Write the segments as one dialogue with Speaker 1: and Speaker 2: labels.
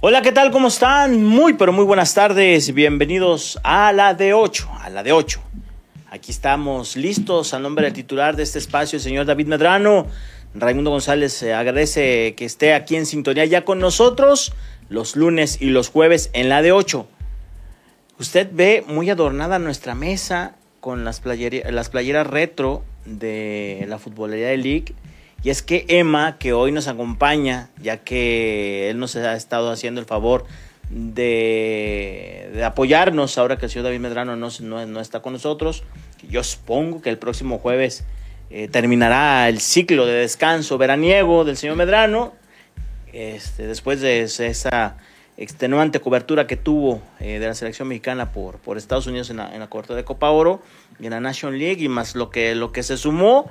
Speaker 1: Hola, ¿qué tal? ¿Cómo están? Muy, pero muy buenas tardes. Bienvenidos a la de 8, a la de 8. Aquí estamos listos a nombre del titular de este espacio, el señor David Medrano. Raimundo González agradece que esté aquí en sintonía ya con nosotros los lunes y los jueves en la de 8. Usted ve muy adornada nuestra mesa con las, las playeras retro de la futbolería de League. Y es que Emma, que hoy nos acompaña, ya que él nos ha estado haciendo el favor de, apoyarnos ahora que el señor David Medrano no, no, está con nosotros, yo supongo que el próximo jueves eh, terminará el ciclo de descanso veraniego del señor Medrano, este, después de esa extenuante cobertura que tuvo eh, de la selección mexicana por, por Estados Unidos en la, en la corte de Copa Oro y en la National League y más lo que, lo que se sumó.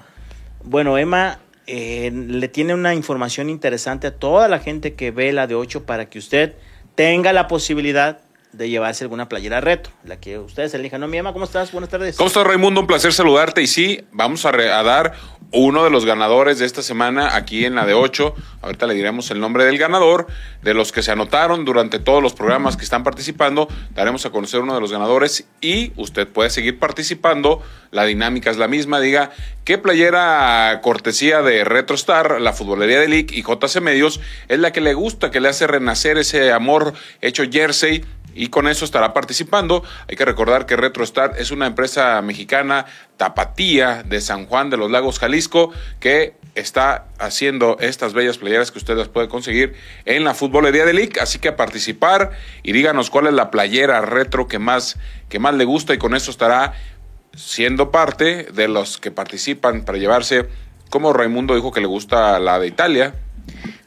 Speaker 1: Bueno, Emma eh, le tiene una información interesante a toda la gente que ve la de 8 para que usted tenga la posibilidad de llevarse alguna playera reto, la que ustedes elijan. No, mi Emma, ¿cómo estás? Buenas tardes.
Speaker 2: ¿Cómo estás, Raimundo? Un placer saludarte. Y sí, vamos a, a dar uno de los ganadores de esta semana aquí en la de 8. Ahorita le diremos el nombre del ganador. De los que se anotaron durante todos los programas que están participando, daremos a conocer uno de los ganadores y usted puede seguir participando. La dinámica es la misma. Diga qué playera cortesía de RetroStar, la futbolería de League y JC Medios es la que le gusta, que le hace renacer ese amor hecho jersey y con eso estará participando. Hay que recordar que RetroStar es una empresa mexicana tapatía de San Juan de los Lagos, Jalisco, que está haciendo estas bellas playeras que ustedes pueden conseguir en la futbolería de League. Así que a participar y díganos cuál es la playera retro que más, que más le gusta y con eso estará siendo parte de los que participan para llevarse, como Raimundo dijo que le gusta la de Italia.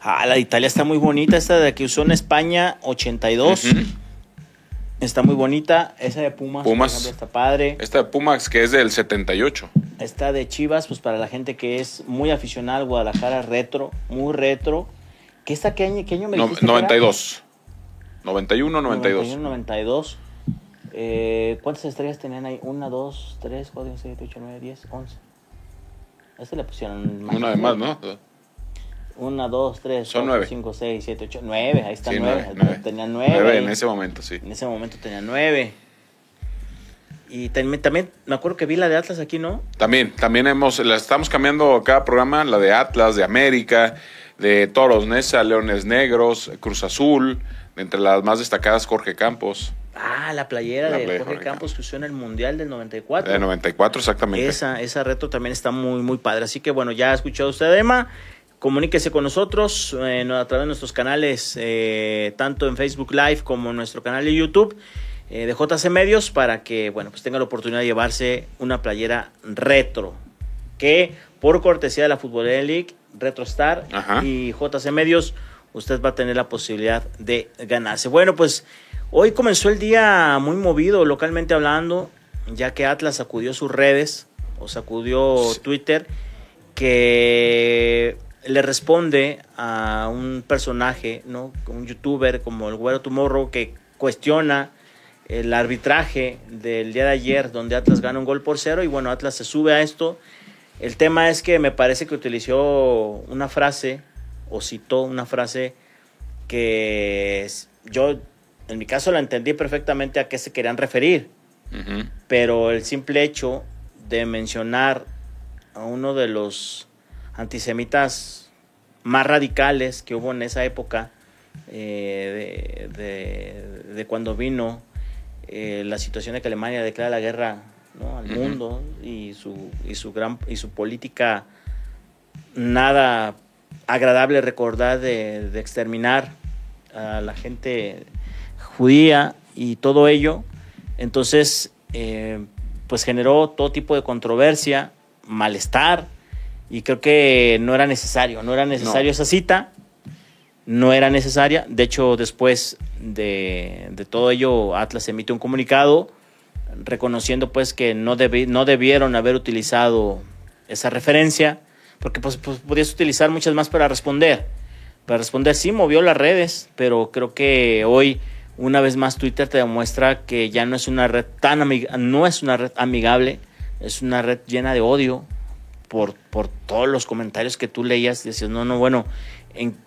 Speaker 1: Ah, la de Italia está muy bonita, esta de que usó en España 82. Está muy bonita. Esa de Pumas,
Speaker 2: Pumas
Speaker 1: está padre.
Speaker 2: Esta de Pumas, que es del 78.
Speaker 1: Esta de Chivas, pues para la gente que es muy aficionada al Guadalajara, retro, muy retro. ¿Qué está qué año, qué año me
Speaker 2: no, 92. 91, 92.
Speaker 1: 91, 92. Eh, ¿Cuántas estrellas tenían ahí? 1, 2, 3, 4, 5, 6, 7, 8, 9, 10, 11. A este le pusieron
Speaker 2: más. Una de más, ¿no?
Speaker 1: 1, 2, 3, 4, 5, 6, 7, 8, 9. Ahí está
Speaker 2: sí,
Speaker 1: 9.
Speaker 2: nueve.
Speaker 1: Tenía 9.
Speaker 2: 9 en ese momento, sí.
Speaker 1: En ese momento tenía 9. Y también, también me acuerdo que vi la de Atlas aquí, ¿no?
Speaker 2: También, también hemos, la estamos cambiando cada programa, la de Atlas, de América, de Toros Nesa, Leones Negros, Cruz Azul, entre las más destacadas Jorge Campos.
Speaker 1: Ah, la playera
Speaker 2: La
Speaker 1: de Jorge
Speaker 2: Jorge
Speaker 1: Campos que usó en el Mundial del 94.
Speaker 2: De 94, exactamente.
Speaker 1: Esa, esa reto también está muy, muy padre. Así que bueno, ya ha escuchado usted, Emma. Comuníquese con nosotros eh, a través de nuestros canales, eh, tanto en Facebook Live como en nuestro canal de YouTube eh, de JC Medios, para que bueno, pues tenga la oportunidad de llevarse una playera retro. Que por cortesía de la Futbolera League, RetroStar
Speaker 2: Ajá.
Speaker 1: y JC Medios, usted va a tener la posibilidad de ganarse. Bueno, pues hoy comenzó el día muy movido localmente hablando, ya que Atlas sacudió sus redes o sacudió
Speaker 2: Sí.
Speaker 1: Twitter, que le responde a un personaje, ¿no? Un youtuber como el Güero Tomorrow que cuestiona el arbitraje del día de ayer donde Atlas gana un gol por cero y bueno, Atlas se sube a esto. El tema es que me parece que utilizó una frase o citó una frase que yo en mi caso la entendí perfectamente a qué se querían referir, pero el simple hecho de mencionar a uno de los antisemitas más radicales que hubo en esa época, eh, de, de- de cuando vino eh, la situación de que Alemania declara la guerra ¿no? al mundo y su, y, su gran, y su política nada agradable recordar de, de exterminar a la gente judía y todo ello. Entonces, eh, pues generó todo tipo de controversia, malestar, y creo que no era necesario, no era necesario
Speaker 2: No.
Speaker 1: esa cita, no era necesaria. De hecho, después de, de todo ello, Atlas emite un comunicado reconociendo pues que no, debi- no debieron haber utilizado esa referencia, porque pues, pues podías utilizar muchas más para responder. Para responder, sí, movió las redes, pero creo que hoy, una vez más, Twitter te demuestra que ya no es una red tan no es una red amigable, es una red llena de odio por, por todos los comentarios que tú leías. Decías, no, no, bueno,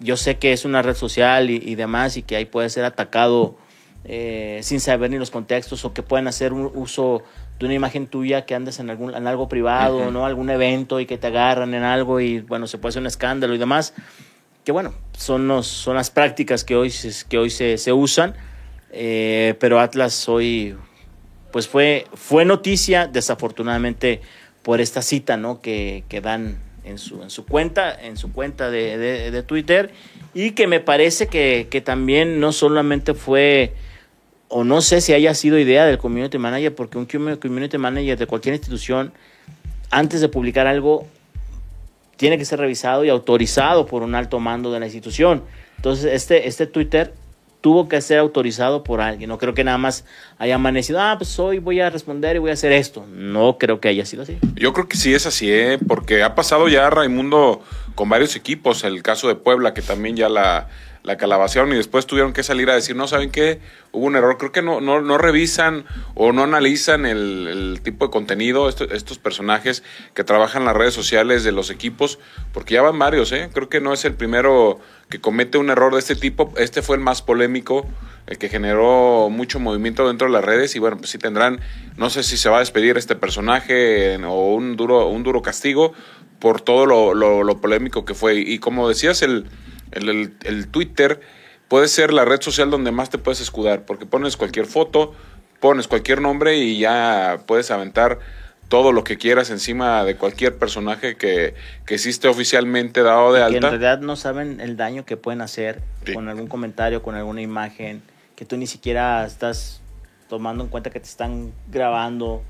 Speaker 1: yo sé que es una red social y, demás y que ahí puede ser atacado eh, sin saber ni los contextos o que pueden hacer un uso de una imagen tuya que andes en, algún, en algo privado, ¿no? Algún evento y que te agarran en algo y bueno, se puede hacer un escándalo y demás. Que bueno, son, los, son las prácticas que hoy, que hoy se, se usan. Eh, pero Atlas hoy, pues fue, fue noticia, desafortunadamente, por esta cita, ¿no? Que, que dan en su, en su cuenta, en su cuenta de, de, Twitter, y que me parece que, que, también no solamente fue, o no sé si haya sido idea del community manager, porque un community manager de cualquier institución, antes de publicar algo, tiene que ser revisado y autorizado por un alto mando de la institución. Entonces, este, este Twitter tuvo que ser autorizado por alguien. No creo que nada más haya amanecido, ah, pues hoy voy a responder y voy a hacer esto. No creo que haya sido así.
Speaker 2: Yo creo que sí es así, ¿eh? porque ha pasado ya Raimundo con varios equipos, el caso de Puebla, que también ya la, la calabacearon y después tuvieron que salir a decir, no, ¿saben qué? Hubo un error. Creo que no, no, no revisan o no analizan el, tipo de contenido, estos personajes que trabajan en las redes sociales de los equipos, porque ya van varios, ¿eh? Creo que no es el primero que comete un error de este tipo. Este fue el más polémico, el que generó mucho movimiento dentro de las redes y bueno, pues sí tendrán, no sé si se va a despedir este personaje o un duro, un duro castigo por todo lo, lo, polémico que fue. Y como decías, el, el, el Twitter puede ser la red social donde más te puedes escudar, porque pones cualquier foto, pones cualquier nombre y ya puedes aventar todo lo que quieras encima de cualquier personaje que, que existe oficialmente dado de alta. Que
Speaker 1: en realidad no saben el daño que pueden hacer con algún comentario, con alguna imagen, que tú ni siquiera estás tomando en cuenta que te están grabando,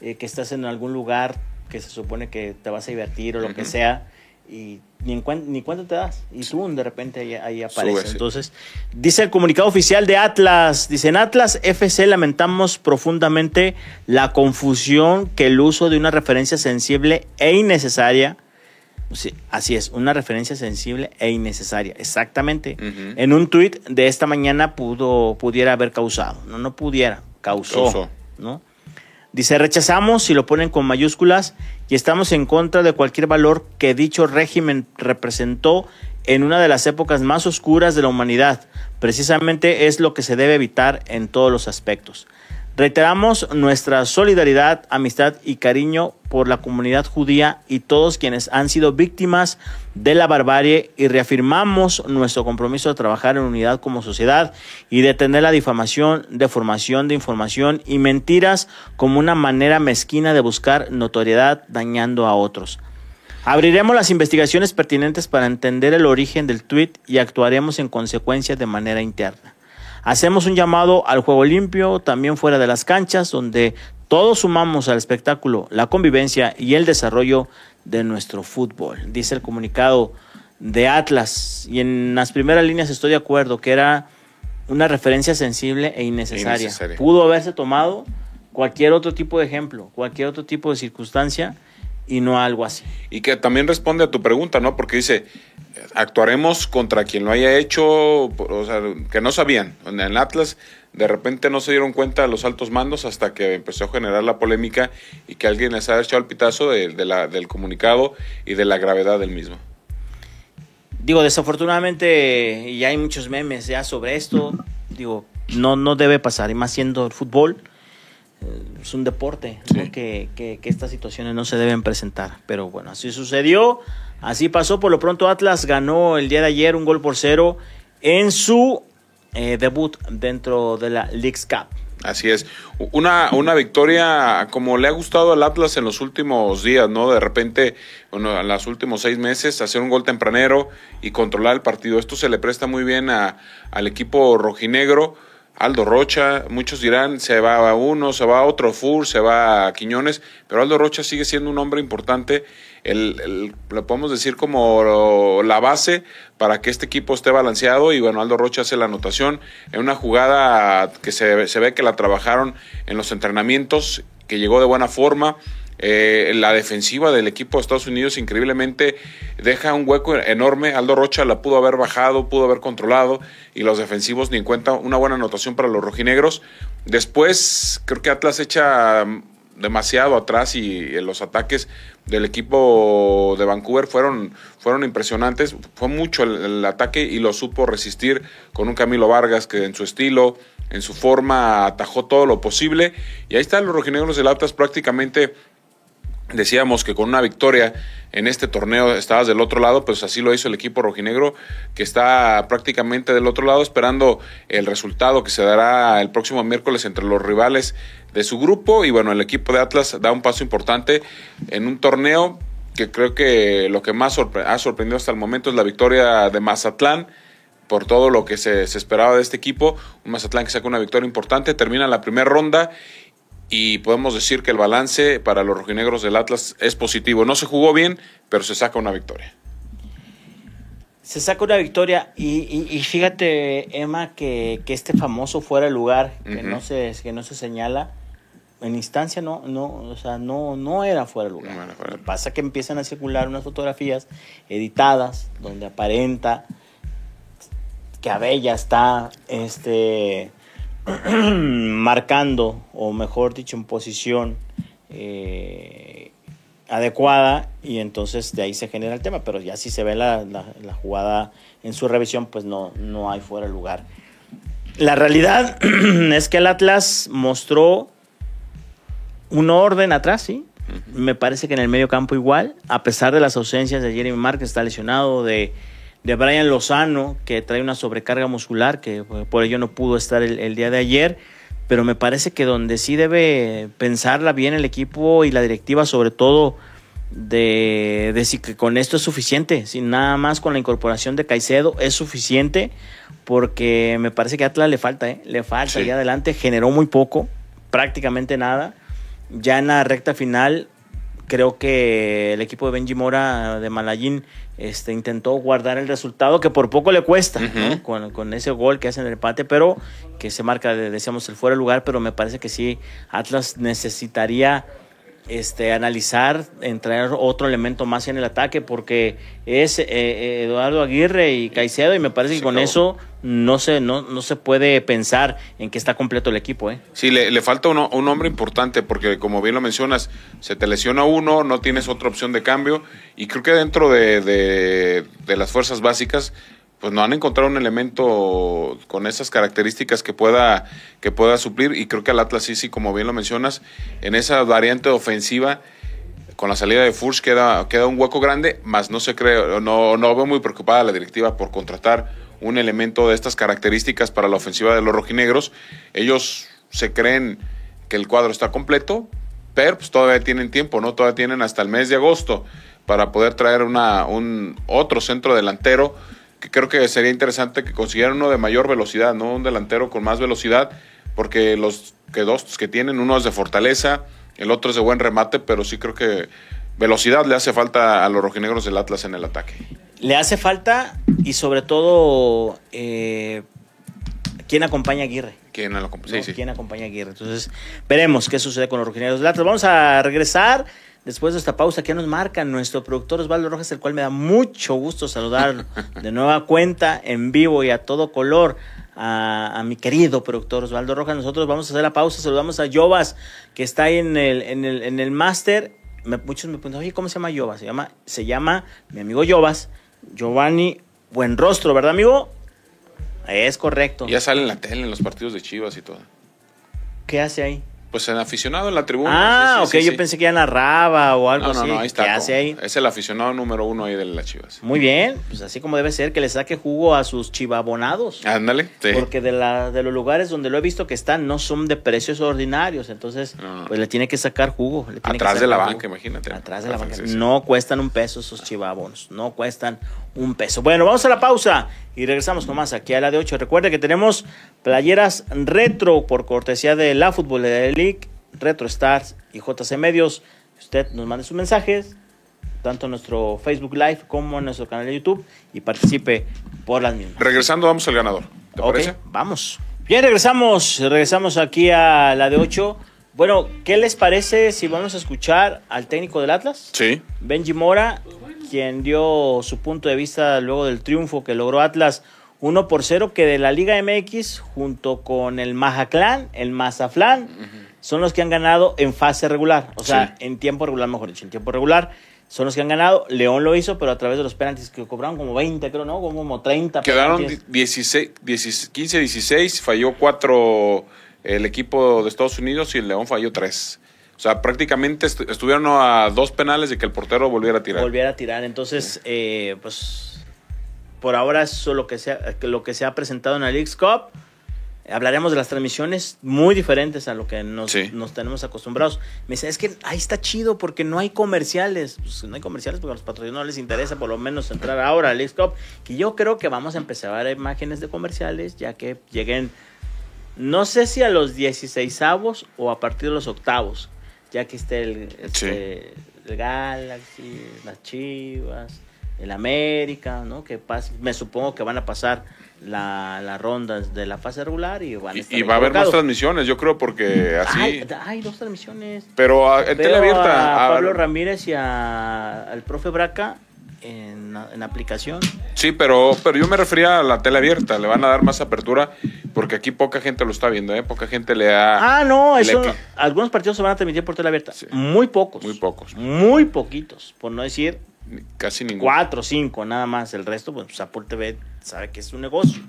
Speaker 1: eh, que estás en algún lugar que se supone que te vas a divertir o lo que sea y ni, en ni cuenta te das. Y tú de repente ahí, ahí aparece. Entonces, dice el comunicado oficial de Atlas, dice en Atlas FC lamentamos profundamente la confusión que el uso de una referencia sensible e innecesaria, sí, así es, una referencia sensible e innecesaria, exactamente, en un tuit de esta mañana pudo, pudiera haber causado, no, no pudiera, causó, causó. ¿no? Dice, rechazamos, si lo ponen con mayúsculas, y estamos en contra de cualquier valor que dicho régimen representó en una de las épocas más oscuras de la humanidad. Precisamente es lo que se debe evitar en todos los aspectos. Reiteramos nuestra solidaridad, amistad y cariño por la comunidad judía y todos quienes han sido víctimas de la barbarie y reafirmamos nuestro compromiso de trabajar en unidad como sociedad y detener la difamación, deformación de información y mentiras como una manera mezquina de buscar notoriedad dañando a otros. Abriremos las investigaciones pertinentes para entender el origen del tweet y actuaremos en consecuencia de manera interna. Hacemos un llamado al juego limpio, también fuera de las canchas, donde todos sumamos al espectáculo, la convivencia y el desarrollo de nuestro fútbol. Dice el comunicado de Atlas. Y en las primeras líneas estoy de acuerdo que era una referencia sensible e innecesaria. Pudo haberse tomado cualquier otro tipo de ejemplo, cualquier otro tipo de circunstancia y no algo así.
Speaker 2: Y que también responde a tu pregunta, ¿no? Porque dice, actuaremos contra quien lo haya hecho, o sea, que no sabían. En el Atlas de repente no se dieron cuenta los altos mandos hasta que empezó a generar la polémica y que alguien les haya echado el pitazo de, la, del comunicado y de la gravedad del mismo.
Speaker 1: Digo, desafortunadamente ya hay muchos memes ya sobre esto. Digo, no, no debe pasar, y más siendo el fútbol es un deporte, que, que, estas situaciones no se deben presentar. Pero bueno, así sucedió, así pasó. Por lo pronto Atlas ganó el día de ayer un gol por cero en su eh, debut dentro de la League's Cup.
Speaker 2: Así es. Una, una victoria como le ha gustado al Atlas en los últimos días, ¿no? De repente, bueno, en los últimos seis meses, hacer un gol tempranero y controlar el partido. Esto se le presta muy bien a, al equipo rojinegro Aldo Rocha, muchos dirán, se va a uno, se va a otro Fur, se va a Quiñones, pero Aldo Rocha sigue siendo un hombre importante, el, lo podemos decir como la base para que este equipo esté balanceado y bueno, Aldo Rocha hace la anotación en una jugada que se, se ve que la trabajaron en los entrenamientos, que llegó de buena forma, eh, la defensiva del equipo de Estados Unidos increíblemente deja un hueco enorme. Aldo Rocha la pudo haber bajado, pudo haber controlado y los defensivos ni en cuenta. Una buena anotación para los rojinegros. Después creo que Atlas echa demasiado atrás y los ataques del equipo de Vancouver fueron, fueron impresionantes. Fue mucho el, ataque y lo supo resistir con un Camilo Vargas que en su estilo, en su forma, atajó todo lo posible. Y ahí están los rojinegros del Atlas prácticamente Decíamos que con una victoria en este torneo estabas del otro lado, pues así lo hizo el equipo rojinegro, que está prácticamente del otro lado esperando el resultado que se dará el próximo miércoles entre los rivales de su grupo. Y bueno, el equipo de Atlas da un paso importante en un torneo que creo que lo que más ha sorprendido hasta el momento es la victoria de Mazatlán por todo lo que se, se esperaba de este equipo. Un Mazatlán que saca una victoria importante, termina la primera ronda y podemos decir que el balance para los rojinegros del Atlas es positivo. No se jugó bien, pero se saca una victoria.
Speaker 1: Se saca una victoria y, fíjate, Emma, que, este famoso fuera de lugar, que, no se, que no se señala, en instancia no, no, o sea, no, no era fuera de lugar. Lo que pasa que empiezan a circular unas fotografías editadas donde aparenta que Abella está este, marcando, o mejor dicho, en posición eh, adecuada, y entonces de ahí se genera el tema. Pero ya si se ve la, jugada en su revisión, pues no, no hay fuera de lugar. La realidad es que el Atlas mostró un orden atrás, sí. Me parece que en el medio campo igual, a pesar de las ausencias de Jeremy Márquez, está lesionado, de de Brian Lozano, que trae una sobrecarga muscular, que por ello no pudo estar el, día de ayer. Pero me parece que donde sí debe pensarla bien el equipo y la directiva, sobre todo de, de si que con esto es suficiente, sin nada más con la incorporación de Caicedo es suficiente, porque me parece que a Atlas le falta, ¿eh? le falta. Y adelante generó muy poco, prácticamente nada. Ya en la recta final creo que el equipo de Benji Mora de Malayín este, intentó guardar el resultado que por poco le cuesta con, ese gol que hace en el empate, pero que se marca, decíamos, el fuera de lugar, pero me parece que sí, Atlas necesitaría este, analizar, entrar otro elemento más en el ataque, porque es eh, eh, Eduardo Aguirre y Caicedo, y me parece que con eso no se, no, no se puede pensar en que está completo el equipo. ¿eh?
Speaker 2: Sí, le, falta uno, un hombre importante, porque como bien lo mencionas, se te lesiona uno, no tienes otra opción de cambio, y creo que dentro de, de las fuerzas básicas pues no han encontrado un elemento con esas características que pueda, que pueda suplir y creo que al Atlas sí, sí, como bien lo mencionas, en esa variante ofensiva con la salida de Furch queda, queda un hueco grande, más no se cree, no, no veo muy preocupada la directiva por contratar un elemento de estas características para la ofensiva de los rojinegros. Ellos se creen que el cuadro está completo, pero pues todavía tienen tiempo, ¿no? Todavía tienen hasta el mes de agosto para poder traer una, un otro centro delantero que creo que sería interesante que consiguieran uno de mayor velocidad, ¿no? Un delantero con más velocidad, porque los que dos que tienen, uno es de fortaleza, el otro es de buen remate, pero sí creo que velocidad le hace falta a los rojinegros del Atlas en el ataque.
Speaker 1: Le hace falta y sobre todo, eh, ¿quién acompaña a Aguirre?
Speaker 2: ¿Quién,
Speaker 1: ¿Quién acompaña a Aguirre? Entonces, veremos qué sucede con los rojinegros del Atlas. Vamos a regresar después de esta pausa que nos marca nuestro productor Osvaldo Rojas, el cual me da mucho gusto saludar de nueva cuenta en vivo y a todo color a, mi querido productor Osvaldo Rojas. Nosotros vamos a hacer la pausa, saludamos a Yovas, que está ahí en el, en el, en el máster. muchos me preguntan, oye, ¿cómo se llama Yovas? Se llama, se llama mi amigo Yovas, Giovanni Buenrostro, ¿verdad, amigo? Es correcto.
Speaker 2: Ya sale en la tele, en los partidos de Chivas y todo.
Speaker 1: ¿Qué hace ahí?
Speaker 2: Pues en aficionado en la tribuna.
Speaker 1: Ah, ok, yo pensé que ya narraba o algo así.
Speaker 2: No, no, ahí está. hace ahí? Es el aficionado número uno ahí de las chivas.
Speaker 1: Muy bien, pues así como debe ser, que le saque jugo a sus chivabonados.
Speaker 2: Ándale,
Speaker 1: sí. Porque de, la, de los lugares donde lo he visto que están no son de precios ordinarios, entonces pues le tiene que sacar jugo.
Speaker 2: Atrás de la banca, imagínate.
Speaker 1: Atrás de la banca. No cuestan un peso esos chivabonos, no cuestan un peso. Bueno, vamos a la pausa y regresamos con más aquí a la de 8. Recuerde que tenemos playeras retro por cortesía de la Fútbol de League, Retro Stars y JC Medios. Usted nos mande sus mensajes, tanto en nuestro Facebook Live como en nuestro canal de YouTube y participe por las mismas.
Speaker 2: Regresando, vamos al ganador. ¿Te parece?
Speaker 1: Vamos. Bien, regresamos. Regresamos aquí a la de 8. Bueno, ¿qué les parece si vamos a escuchar al técnico del Atlas?
Speaker 2: Sí.
Speaker 1: Benji Mora quien dio su punto de vista luego del triunfo que logró Atlas 1 por 0, que de la Liga MX, junto con el Majaclán, el Mazaflán, son los que han ganado en fase regular, o sea,
Speaker 2: Sí.
Speaker 1: en tiempo regular, mejor dicho, en tiempo regular. Son los que han ganado. León lo hizo, pero a través de los penaltis que cobraron como 20, creo, ¿no? Como 30.
Speaker 2: Quedaron
Speaker 1: penaltis.
Speaker 2: 16, 16, 15, 16, falló 4 el equipo de Estados Unidos y el León falló 3. O sea, prácticamente est- estuvieron a dos penales de que el portero volviera a tirar.
Speaker 1: volviera a tirar. Entonces, eh, pues por ahora eso es lo que se ha, lo que se ha presentado en la League's Cup. Hablaremos de las transmisiones muy diferentes a lo que nos,
Speaker 2: Sí.
Speaker 1: nos tenemos acostumbrados. Me dice, es que ahí está chido porque no hay comerciales. Pues no hay comerciales porque a los patrocinadores no les interesa por lo menos entrar ahora a la League's Cup. Que yo creo que vamos a empezar a ver imágenes de comerciales ya que lleguen, no sé si a los 16 avos o a partir de los octavos. Ya que esté el, este, el Galaxy, las Chivas, el América, ¿no? Que pas- me supongo que van a pasar la, las rondas de la fase regular y van a estar
Speaker 2: y va a haber más transmisiones, yo creo, porque así.
Speaker 1: Hay, hay dos transmisiones.
Speaker 2: pero en tele abierta.
Speaker 1: a
Speaker 2: ah,
Speaker 1: Pablo Ramírez y a- al profe Braca en, en aplicación.
Speaker 2: Sí, pero, pero yo me refería a la tele abierta. Le van a dar más apertura porque aquí poca gente lo está viendo, ¿eh? Poca gente le ha.
Speaker 1: Ah, no, eso, algunos partidos se van a transmitir por tele abierta.
Speaker 2: Sí.
Speaker 1: Muy pocos.
Speaker 2: Muy pocos.
Speaker 1: Muy poquitos, por no decir
Speaker 2: Casi ninguno.
Speaker 1: cuatro cinco nada más. El resto, pues, pues, Apple TV sabe que es un negocio.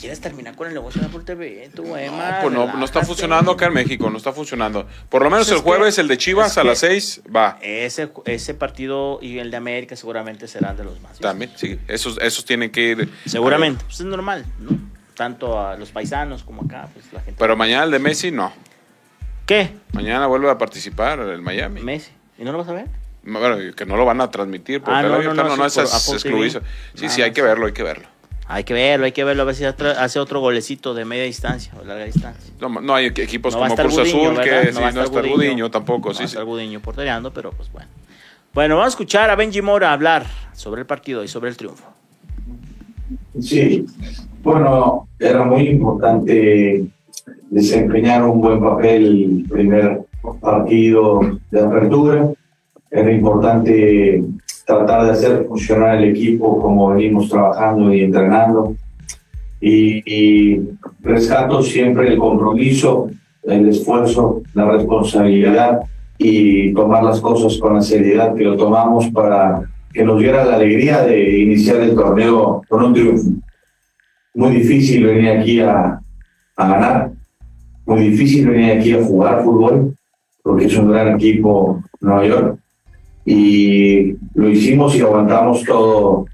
Speaker 1: ¿Tú quieres terminar con el negocio de Apple TV? Tú, Emma,
Speaker 2: No, pues no, no está funcionando acá en México, no está funcionando. Por lo menos
Speaker 1: Pues
Speaker 2: el
Speaker 1: que-
Speaker 2: jueves, el de Chivas a las 6 va.
Speaker 1: Ese, ese partido y el de América seguramente serán de los más.
Speaker 2: También, sí. Esos, esos tienen que ir.
Speaker 1: Seguramente. Pues es normal, ¿no? Tanto a los paisanos como acá, pues la gente.
Speaker 2: Pero mañana el de Messi no.
Speaker 1: ¿Qué?
Speaker 2: Mañana vuelve a participar el Miami.
Speaker 1: Messi. ¿Y no lo vas a ver?
Speaker 2: Bueno, que no lo van a transmitir por
Speaker 1: Ah, no, no, no,
Speaker 2: no,
Speaker 1: sí,
Speaker 2: no, es
Speaker 1: por
Speaker 2: es.
Speaker 1: TV.
Speaker 2: Sí, sí, hay
Speaker 1: más.
Speaker 2: que verlo, hay que verlo.
Speaker 1: Hay que verlo, hay que verlo, a ver si hace otro golecito de media distancia o larga distancia.
Speaker 2: No, no hay equipos
Speaker 1: No va
Speaker 2: como Cruz
Speaker 1: Gudiño,
Speaker 2: Azul,
Speaker 1: ¿verdad?
Speaker 2: que sí, no está Gudiño tampoco.
Speaker 1: No
Speaker 2: sí,
Speaker 1: va a
Speaker 2: sí.
Speaker 1: estar Gudiño portereando, pero pues bueno. Bueno, vamos a escuchar a Benji Mora hablar sobre el partido y sobre el triunfo.
Speaker 3: Sí, bueno, era muy importante desempeñar un buen papel el primer partido de apertura. Era importante tratar de hacer funcionar el equipo como venimos trabajando y entrenando. Y, y rescato siempre el compromiso, el esfuerzo, la responsabilidad y tomar las cosas con la seriedad que lo tomamos para que nos diera la alegría de iniciar el torneo con un triunfo. Muy difícil venir aquí a, a ganar, muy difícil venir aquí a jugar fútbol, porque es un gran equipo Nueva York. Y lo hicimos y aguantamos todo,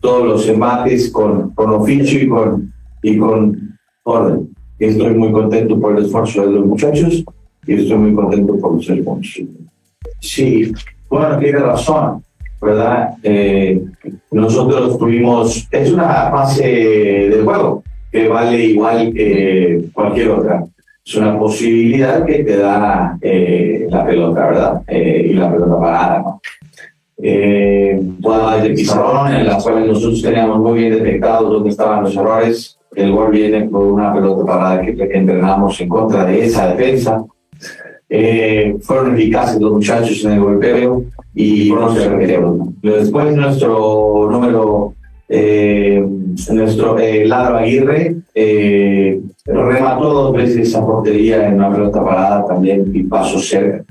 Speaker 3: todos los embates con, con oficio y con, y con orden. Estoy muy contento por el esfuerzo de los muchachos y estoy muy contento por los puntos. Sí, bueno, tiene razón. ¿verdad? Eh, nosotros tuvimos, es una fase de juego que vale igual que cualquier otra. Es una posibilidad que te da eh, la pelota, ¿verdad? Eh, y la pelota parada, ¿no? Eh, jugadas de pizarrón en las cuales nosotros teníamos muy bien detectados dónde estaban los errores. El gol viene por una pelota parada que, que entrenamos en contra de esa defensa. Eh, fueron eficaces los muchachos en el golpeo y no se repitieron. Después nuestro número, eh, nuestro eh, Ladro Aguirre eh, remató dos veces esa portería en una pelota parada también y pasó cerca.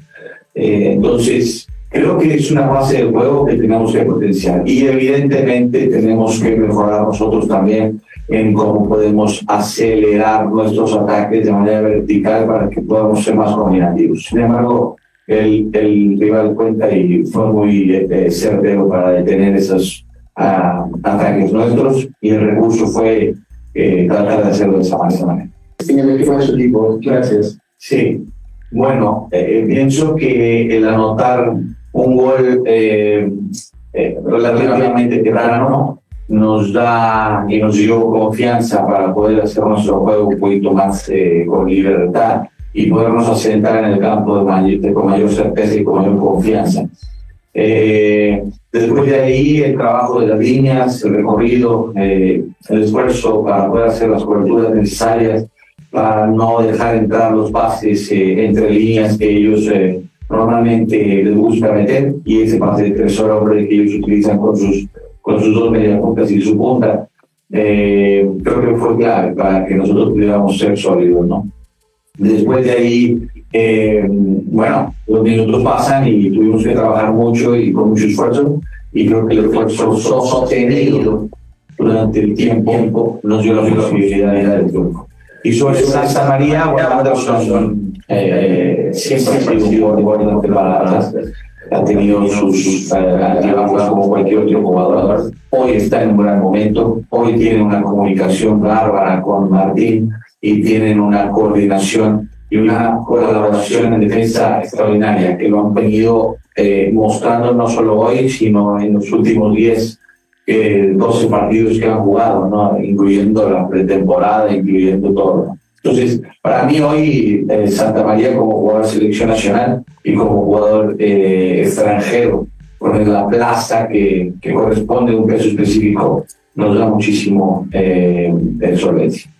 Speaker 3: Eh, entonces, creo que es una fase del juego que tenemos que potenciar y evidentemente tenemos que mejorar nosotros también en cómo podemos acelerar nuestros ataques de manera vertical para que podamos ser más combinativos. Sin embargo, el, el rival cuenta y fue muy eh, certero para detener esos uh, ataques nuestros y el recurso fue eh, tratar de hacerlo de esa manera.
Speaker 4: El equipo de su equipo, gracias.
Speaker 3: Sí, bueno, eh, pienso que el anotar un gol eh, eh, relativamente temprano nos da y nos dio confianza para poder hacer nuestro juego un poquito más eh, con libertad y podernos asentar en el campo de mayor, con mayor certeza y con mayor confianza. Eh, después de ahí, el trabajo de las líneas, el recorrido, eh, el esfuerzo para poder hacer las coberturas necesarias, para no dejar entrar los pases eh, entre líneas que ellos eh, normalmente les gusta meter, y ese pase de tres horas que ellos utilizan con sus, con sus dos mediapuntas y su punta, eh, creo que fue clave para que nosotros pudiéramos ser sólidos, ¿no?
Speaker 5: Después de ahí, eh, bueno, los minutos pasan y tuvimos que trabajar mucho y con mucho esfuerzo. Y creo que el esfuerzo sostenido durante el tiempo nos dio la posibilidad del triunfo. Y sobre Santa María, Anderson eh, siempre ha sido un de palabras ha tenido sus altibajos como cualquier otro jugador. Hoy está en un gran momento, hoy tiene una comunicación bárbara con Martín y tienen una coordinación y una colaboración en defensa extraordinaria que lo han venido eh, mostrando no solo hoy, sino en los últimos 10, eh, 12 partidos que han jugado, ¿no? incluyendo la pretemporada, incluyendo todo. Entonces, para mí hoy eh, Santa María como jugador de selección nacional y como jugador eh, extranjero, con la plaza que, que, corresponde a un peso específico, nos da muchísimo eh, solvencia.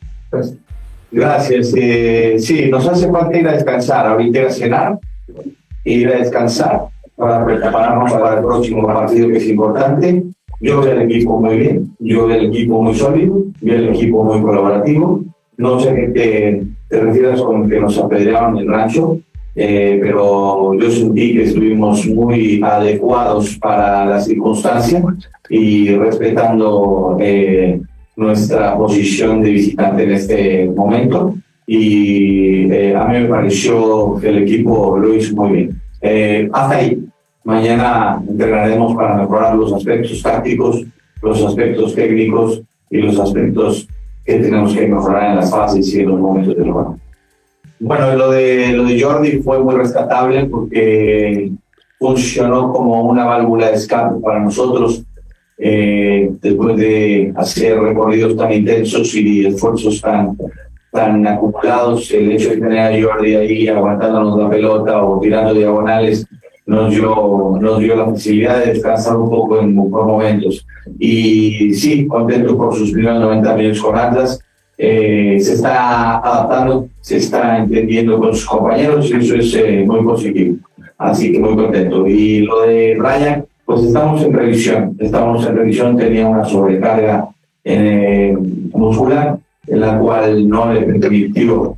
Speaker 3: Gracias. Eh, sí, nos hace falta ir a descansar, ahorita ir a cenar, ir a descansar para prepararnos para el próximo partido que es importante. Yo veo el equipo muy bien, yo veo el equipo muy sólido, veo el equipo muy colaborativo no sé qué te, te refieres con que nos apedrearon el rancho, eh, pero yo sentí que estuvimos muy adecuados para la circunstancia y respetando eh, nuestra posición de visitante en este momento. Y eh, a mí me pareció que el equipo lo hizo muy bien. hasta ahí. Mañana entrenaremos para mejorar los aspectos tácticos, los aspectos técnicos y los aspectos que tenemos que mejorar en las fases y en los momentos del juego. Bueno, lo de, lo de Jordi fue muy rescatable porque funcionó como una válvula de escape para nosotros eh, después de hacer recorridos tan intensos y esfuerzos tan, tan acumulados, el hecho de tener a Jordi ahí aguantándonos la pelota o tirando diagonales nos dio, nos dio la posibilidad de descansar un poco en, por momentos. Y sí, contento por sus primeros 90 minutos con Atlas. Eh, se está adaptando, se está entendiendo con sus compañeros y eso es eh, muy positivo. Así que muy contento. Y lo de Ryan, pues estamos en revisión. Estamos en revisión, tenía una sobrecarga eh, muscular, en la cual no le permitió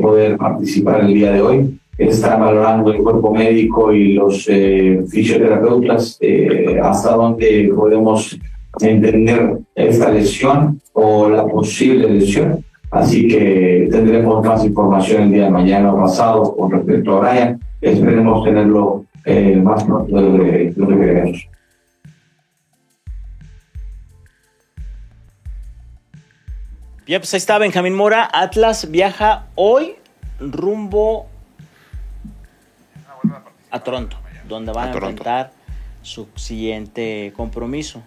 Speaker 3: poder participar el día de hoy está valorando el cuerpo médico y los eh, fisioterapeutas eh, hasta dónde podemos entender esta lesión o la posible lesión. Así que tendremos más información el día de mañana o pasado con respecto a Brian. Esperemos tenerlo eh, más pronto de lo que queremos.
Speaker 1: Bien, pues ahí está Benjamín Mora. Atlas viaja hoy rumbo a Toronto, donde van a, enfrentar su siguiente compromiso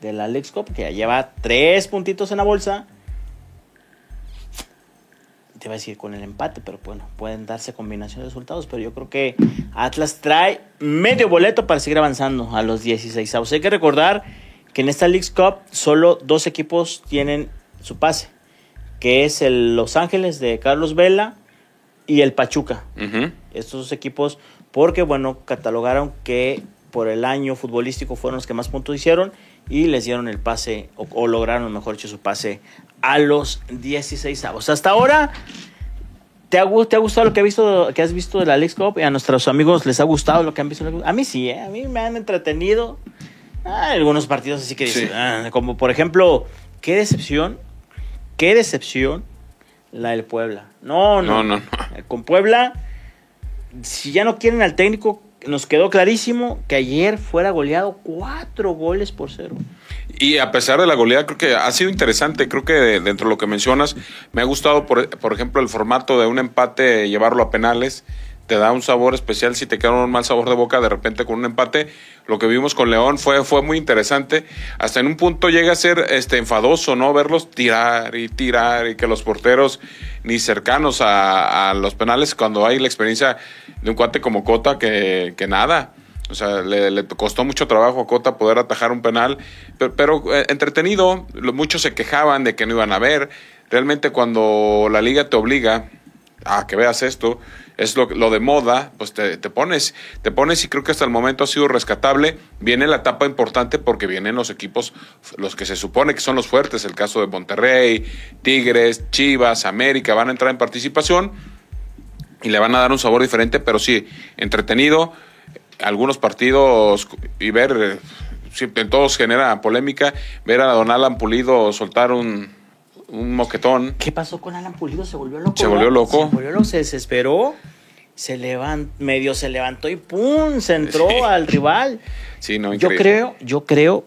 Speaker 1: de la Lex Cup, que ya lleva tres puntitos en la bolsa. Te iba a decir con el empate, pero bueno, pueden darse combinación de resultados, pero yo creo que Atlas trae medio boleto para seguir avanzando a los 16 avos. Hay que recordar que en esta League Cup solo dos equipos tienen su pase, que es el Los Ángeles de Carlos Vela y el Pachuca. Estos dos equipos porque bueno, catalogaron que por el año futbolístico fueron los que más puntos hicieron y les dieron el pase, o, lograron, mejor dicho, su pase a los 16 avos. Hasta ahora, ¿te ha, ¿te ha gustado lo que, visto, que has visto de la League Cup? ¿Y a nuestros amigos les ha gustado lo que han visto? A mí sí, ¿eh? a mí me han entretenido. Ah, algunos partidos así que dicen, ah, como por ejemplo, qué decepción, qué decepción la del Puebla. No, no, no. no. Con Puebla si ya no quieren al técnico, nos quedó clarísimo que ayer fuera goleado cuatro goles por cero.
Speaker 2: Y a pesar de la goleada, creo que ha sido interesante. Creo que dentro de lo que mencionas, me ha gustado, por, por ejemplo, el formato de un empate, llevarlo a penales te da un sabor especial si te queda un mal sabor de boca de repente con un empate. Lo que vimos con León fue, fue muy interesante. Hasta en un punto llega a ser este, enfadoso, ¿no? Verlos tirar y tirar y que los porteros ni cercanos a, los penales cuando hay la experiencia de un cuate como Cota que, que nada. O sea, le, costó mucho trabajo a Cota poder atajar un penal, pero, eh, entretenido. Muchos se quejaban de que no iban a ver. Realmente cuando la liga te obliga a que veas esto, es lo, lo de moda, pues te, pones, te pones y creo que hasta el momento ha sido rescatable. Viene la etapa importante porque vienen los equipos, los que se supone que son los fuertes, el caso de Monterrey, Tigres, Chivas, América, van a entrar en participación. y le van a dar un sabor diferente, pero sí, entretenido, algunos partidos y ver, eh, en todos genera polémica, ver a Don Alan Pulido soltar un, un moquetón.
Speaker 1: ¿Qué pasó con Alan Pulido? ¿Se volvió loco?
Speaker 2: Se volvió loco.
Speaker 1: Se volvió loco, se desesperó, se levant, medio se levantó y ¡pum! Se entró
Speaker 2: Sí.
Speaker 1: al rival.
Speaker 2: Sí, no,
Speaker 1: Yo
Speaker 2: increíble.
Speaker 1: creo, yo creo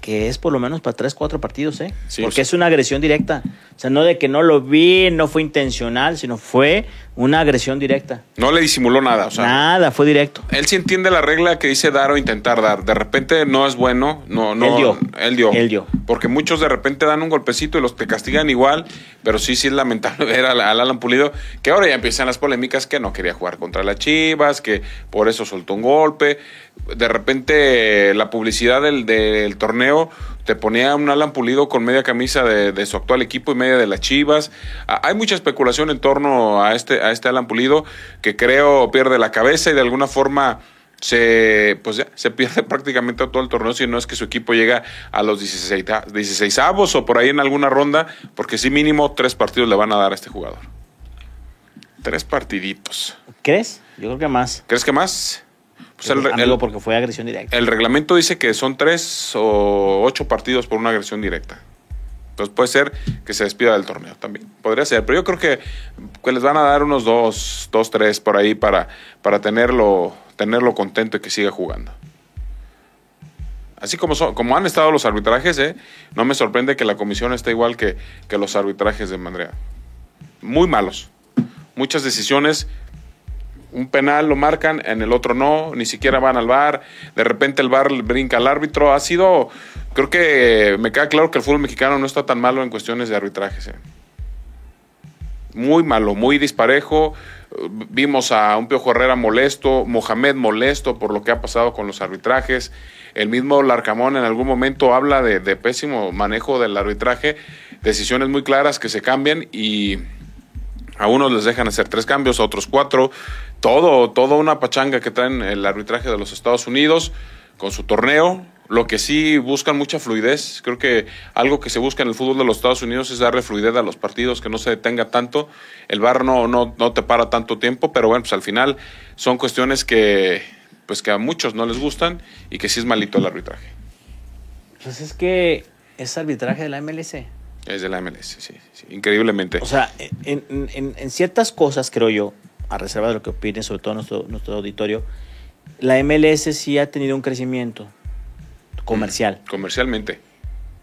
Speaker 1: que es por lo menos para tres, cuatro partidos, ¿eh?
Speaker 2: Sí,
Speaker 1: Porque
Speaker 2: sí.
Speaker 1: es una agresión directa. O sea, no de que no lo vi, no fue intencional, sino fue una agresión directa.
Speaker 2: No le disimuló nada, o sea,
Speaker 1: Nada, fue directo.
Speaker 2: él sí entiende la regla que dice dar o intentar dar. De repente no es bueno, no, no.
Speaker 1: Él dio.
Speaker 2: Él dio.
Speaker 1: Él dio.
Speaker 2: Porque muchos de repente dan un golpecito y los te castigan igual, pero sí, sí es lamentable ver al, al Alan Pulido, que ahora ya empiezan las polémicas que no quería jugar contra las Chivas, que por eso soltó un golpe. De repente la publicidad del, del torneo te ponía un Alan Pulido con media camisa de, de su actual equipo y media de las Chivas. Ah, Hay mucha especulación en torno a este, a este Alan Pulido que creo pierde la cabeza y de alguna forma se pues ya, se pierde prácticamente todo el torneo si no es que su equipo llega a los 16, 16 avos o por ahí en alguna ronda, porque sí mínimo tres partidos le van a dar a este jugador. Tres partiditos.
Speaker 1: ¿Crees? Yo creo que más.
Speaker 2: ¿Crees que más? Pues el,
Speaker 1: Amigo,
Speaker 2: el-
Speaker 1: porque fue agresión directa.
Speaker 2: el reglamento dice que son tres o ocho partidos por una agresión directa. Entonces puede ser que se despida del torneo también. Podría ser, pero yo creo que, que les van a dar unos dos, dos, tres por ahí para, para tenerlo, tenerlo contento y que siga jugando. Así como, son, como han estado los arbitrajes, ¿eh? no me sorprende que la comisión esté igual que, que los arbitrajes de Mandrea. Muy malos. Muchas decisiones un penal lo marcan, en el otro no, ni siquiera van al bar, de repente el bar brinca al árbitro, ha sido, creo que me queda claro que el fútbol mexicano no está tan malo en cuestiones de arbitrajes. eh. Muy malo, muy disparejo, vimos a un Piojo Herrera molesto, Mohamed molesto por lo que ha pasado con los arbitrajes, el mismo Larcamón en algún momento habla de, de pésimo manejo del arbitraje, decisiones muy claras que se cambian y a unos les dejan hacer tres cambios, a otros cuatro. Todo, toda una pachanga que traen el arbitraje de los Estados Unidos con su torneo. Lo que sí buscan mucha fluidez. Creo que algo que se busca en el fútbol de los Estados Unidos es darle fluidez a los partidos, que no se detenga tanto. El bar no, no, no te para tanto tiempo, pero bueno, pues al final son cuestiones que, pues que a muchos no les gustan y que sí es malito el arbitraje.
Speaker 1: Pues es que es arbitraje de la MLS.
Speaker 2: Es de la MLS, sí, sí, increíblemente.
Speaker 1: O sea, en- en ciertas cosas, creo yo, a reserva de lo que opine, sobre todo nuestro, nuestro auditorio, la MLS sí ha tenido un crecimiento comercial.
Speaker 2: Comercialmente.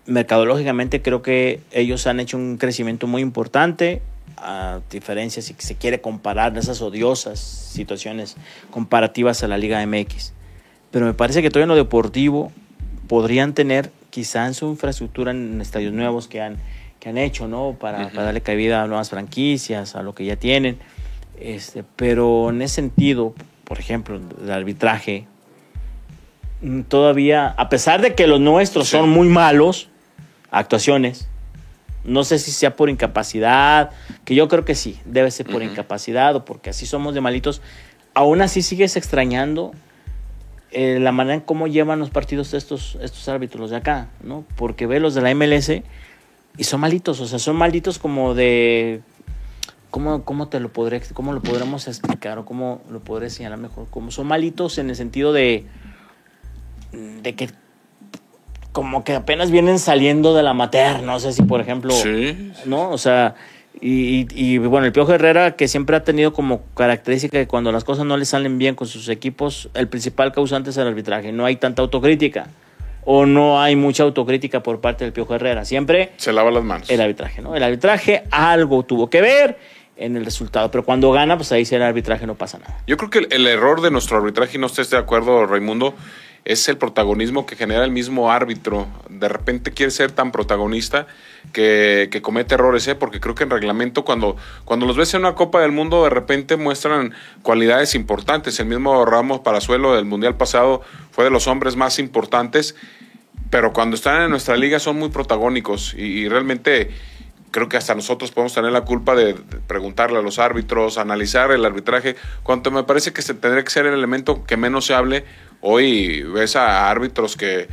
Speaker 1: Mercadológicamente creo que ellos han hecho un crecimiento muy importante, a diferencia si se quiere comparar esas odiosas situaciones comparativas a la Liga MX. Pero me parece que todavía en lo deportivo podrían tener quizá en su infraestructura en estadios nuevos que han, que han hecho, ¿no? Para,
Speaker 2: Ujú.
Speaker 1: para darle cabida a nuevas franquicias, a lo que ya tienen. Este, pero en ese sentido, por ejemplo, el arbitraje, mm, todavía, a pesar de que los nuestros
Speaker 2: Sí.
Speaker 1: son muy malos, actuaciones, no sé si sea por incapacidad, que yo creo que sí, debe ser por incapacidad o porque así somos de malitos, aún así sigues extrañando eh, la manera en cómo llevan los partidos estos, estos árbitros los de acá, ¿no? Porque ve los de la MLS y son malitos, o sea, son malitos como de... ¿Cómo, cómo te lo podré, cómo lo podremos explicar o cómo lo podré señalar mejor? Como son malitos en el sentido de, de que como que apenas vienen saliendo de la mater, no sé si por ejemplo,
Speaker 2: Sí.
Speaker 1: ¿no? O sea, y, y- y, bueno, el Piojo Herrera que siempre ha tenido como característica que cuando las cosas no le salen bien con sus equipos, el principal causante es el arbitraje, no hay tanta autocrítica o no hay mucha autocrítica por parte del Piojo Herrera, siempre
Speaker 2: Se lava las manos.
Speaker 1: el arbitraje, ¿no? El arbitraje algo tuvo que ver en el resultado, pero cuando gana, pues ahí sí el arbitraje no pasa nada.
Speaker 2: Yo creo que el, error de nuestro arbitraje, y no estés de acuerdo, Raimundo, es el protagonismo que genera el mismo árbitro. De repente quiere ser tan protagonista que, que comete errores, ¿eh? porque creo que en reglamento, cuando, cuando los ves en una Copa del Mundo, de repente muestran cualidades importantes. El mismo Ramos Parazuelo del Mundial pasado fue de los hombres más importantes, pero cuando están en nuestra liga son muy protagónicos y realmente creo que hasta nosotros podemos tener la culpa de, preguntarle a los árbitros, analizar el arbitraje, cuanto me parece que se tendría que ser el elemento que menos se hable. Hoy ves a árbitros que,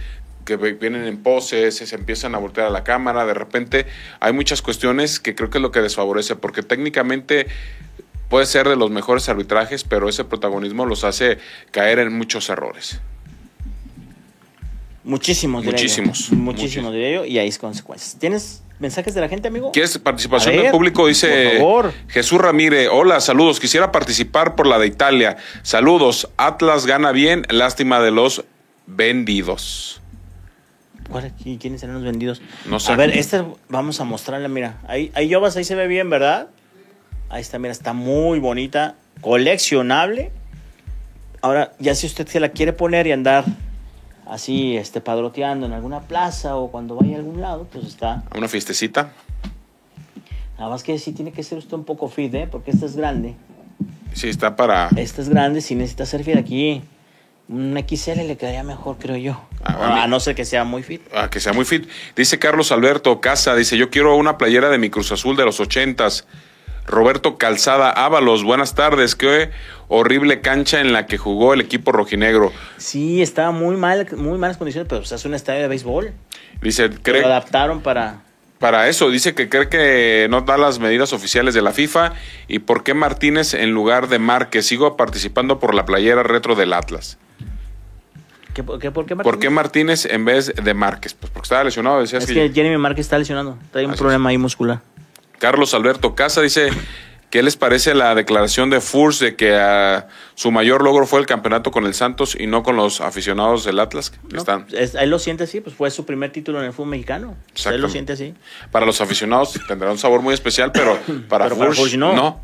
Speaker 2: que vienen en poses, se empiezan a voltear a la cámara, de repente hay muchas cuestiones que creo que es lo que desfavorece, porque técnicamente puede ser de los mejores arbitrajes, pero ese protagonismo los hace caer en muchos errores.
Speaker 1: Muchísimos.
Speaker 2: Muchísimos,
Speaker 1: Muchísimos,
Speaker 2: muchísimos.
Speaker 1: diría yo, y hay consecuencias. ¿Tienes mensajes de la gente, amigo?
Speaker 2: ¿Quieres participación
Speaker 1: ver,
Speaker 2: del público? Dice
Speaker 1: por favor.
Speaker 2: Jesús Ramírez. Hola, saludos. Quisiera participar por la de Italia. Saludos. Atlas gana bien. Lástima de los vendidos.
Speaker 1: ¿Cuál- y ¿Quiénes serán los vendidos?
Speaker 2: No sé.
Speaker 1: A ver, este vamos a mostrarla, mira. Ahí, ahí Yobas, ahí se ve bien, ¿verdad? Ahí está, mira, está muy bonita. Coleccionable. Ahora, ya si usted se la quiere poner y andar así, este, padroteando en alguna plaza o cuando vaya a algún lado, pues está.
Speaker 2: A una fiestecita.
Speaker 1: Nada más que sí tiene que ser usted un poco fit, ¿eh? Porque esta es grande.
Speaker 2: Sí, está para.
Speaker 1: Esta es grande, si necesita ser fit aquí. Un XL le quedaría mejor, creo yo.
Speaker 2: Ah,
Speaker 1: a no ser que sea muy fit.
Speaker 2: Ah, que sea muy fit. Dice Carlos Alberto Casa, dice, yo quiero una playera de mi Cruz Azul de los ochentas. Roberto Calzada Ábalos, buenas tardes. Qué horrible cancha en la que jugó el equipo rojinegro.
Speaker 1: Sí, estaba muy mal, muy malas condiciones, pero pues, es un estadio de béisbol.
Speaker 2: Dice,
Speaker 1: Lo
Speaker 2: cree,
Speaker 1: adaptaron para.
Speaker 2: para eso, dice que cree que no da las medidas oficiales de la FIFA. ¿Y por qué Martínez en lugar de Márquez? Sigo participando por la playera retro del Atlas.
Speaker 1: ¿Qué, por qué, por qué
Speaker 2: ¿Por qué
Speaker 1: Martínez?
Speaker 2: En vez de Márquez? Pues porque estaba lesionado, decías
Speaker 1: Es
Speaker 2: que...
Speaker 1: que Jeremy Márquez está lesionado. Trae un
Speaker 2: Así
Speaker 1: problema ahí muscular.
Speaker 2: Carlos Alberto Casa dice, ¿qué les parece la declaración de Furs de que ah, su mayor logro fue el campeonato con el Santos y no con los aficionados del Atlas?
Speaker 1: ¿no?
Speaker 2: están?
Speaker 1: Es- él lo siente así, pues fue su primer título en el fútbol mexicano. Pues, él lo
Speaker 2: Exactamente.
Speaker 1: siente así.
Speaker 2: Para los aficionados tendrá un sabor muy especial, pero para
Speaker 1: Pero para
Speaker 2: Furs
Speaker 1: Furs no.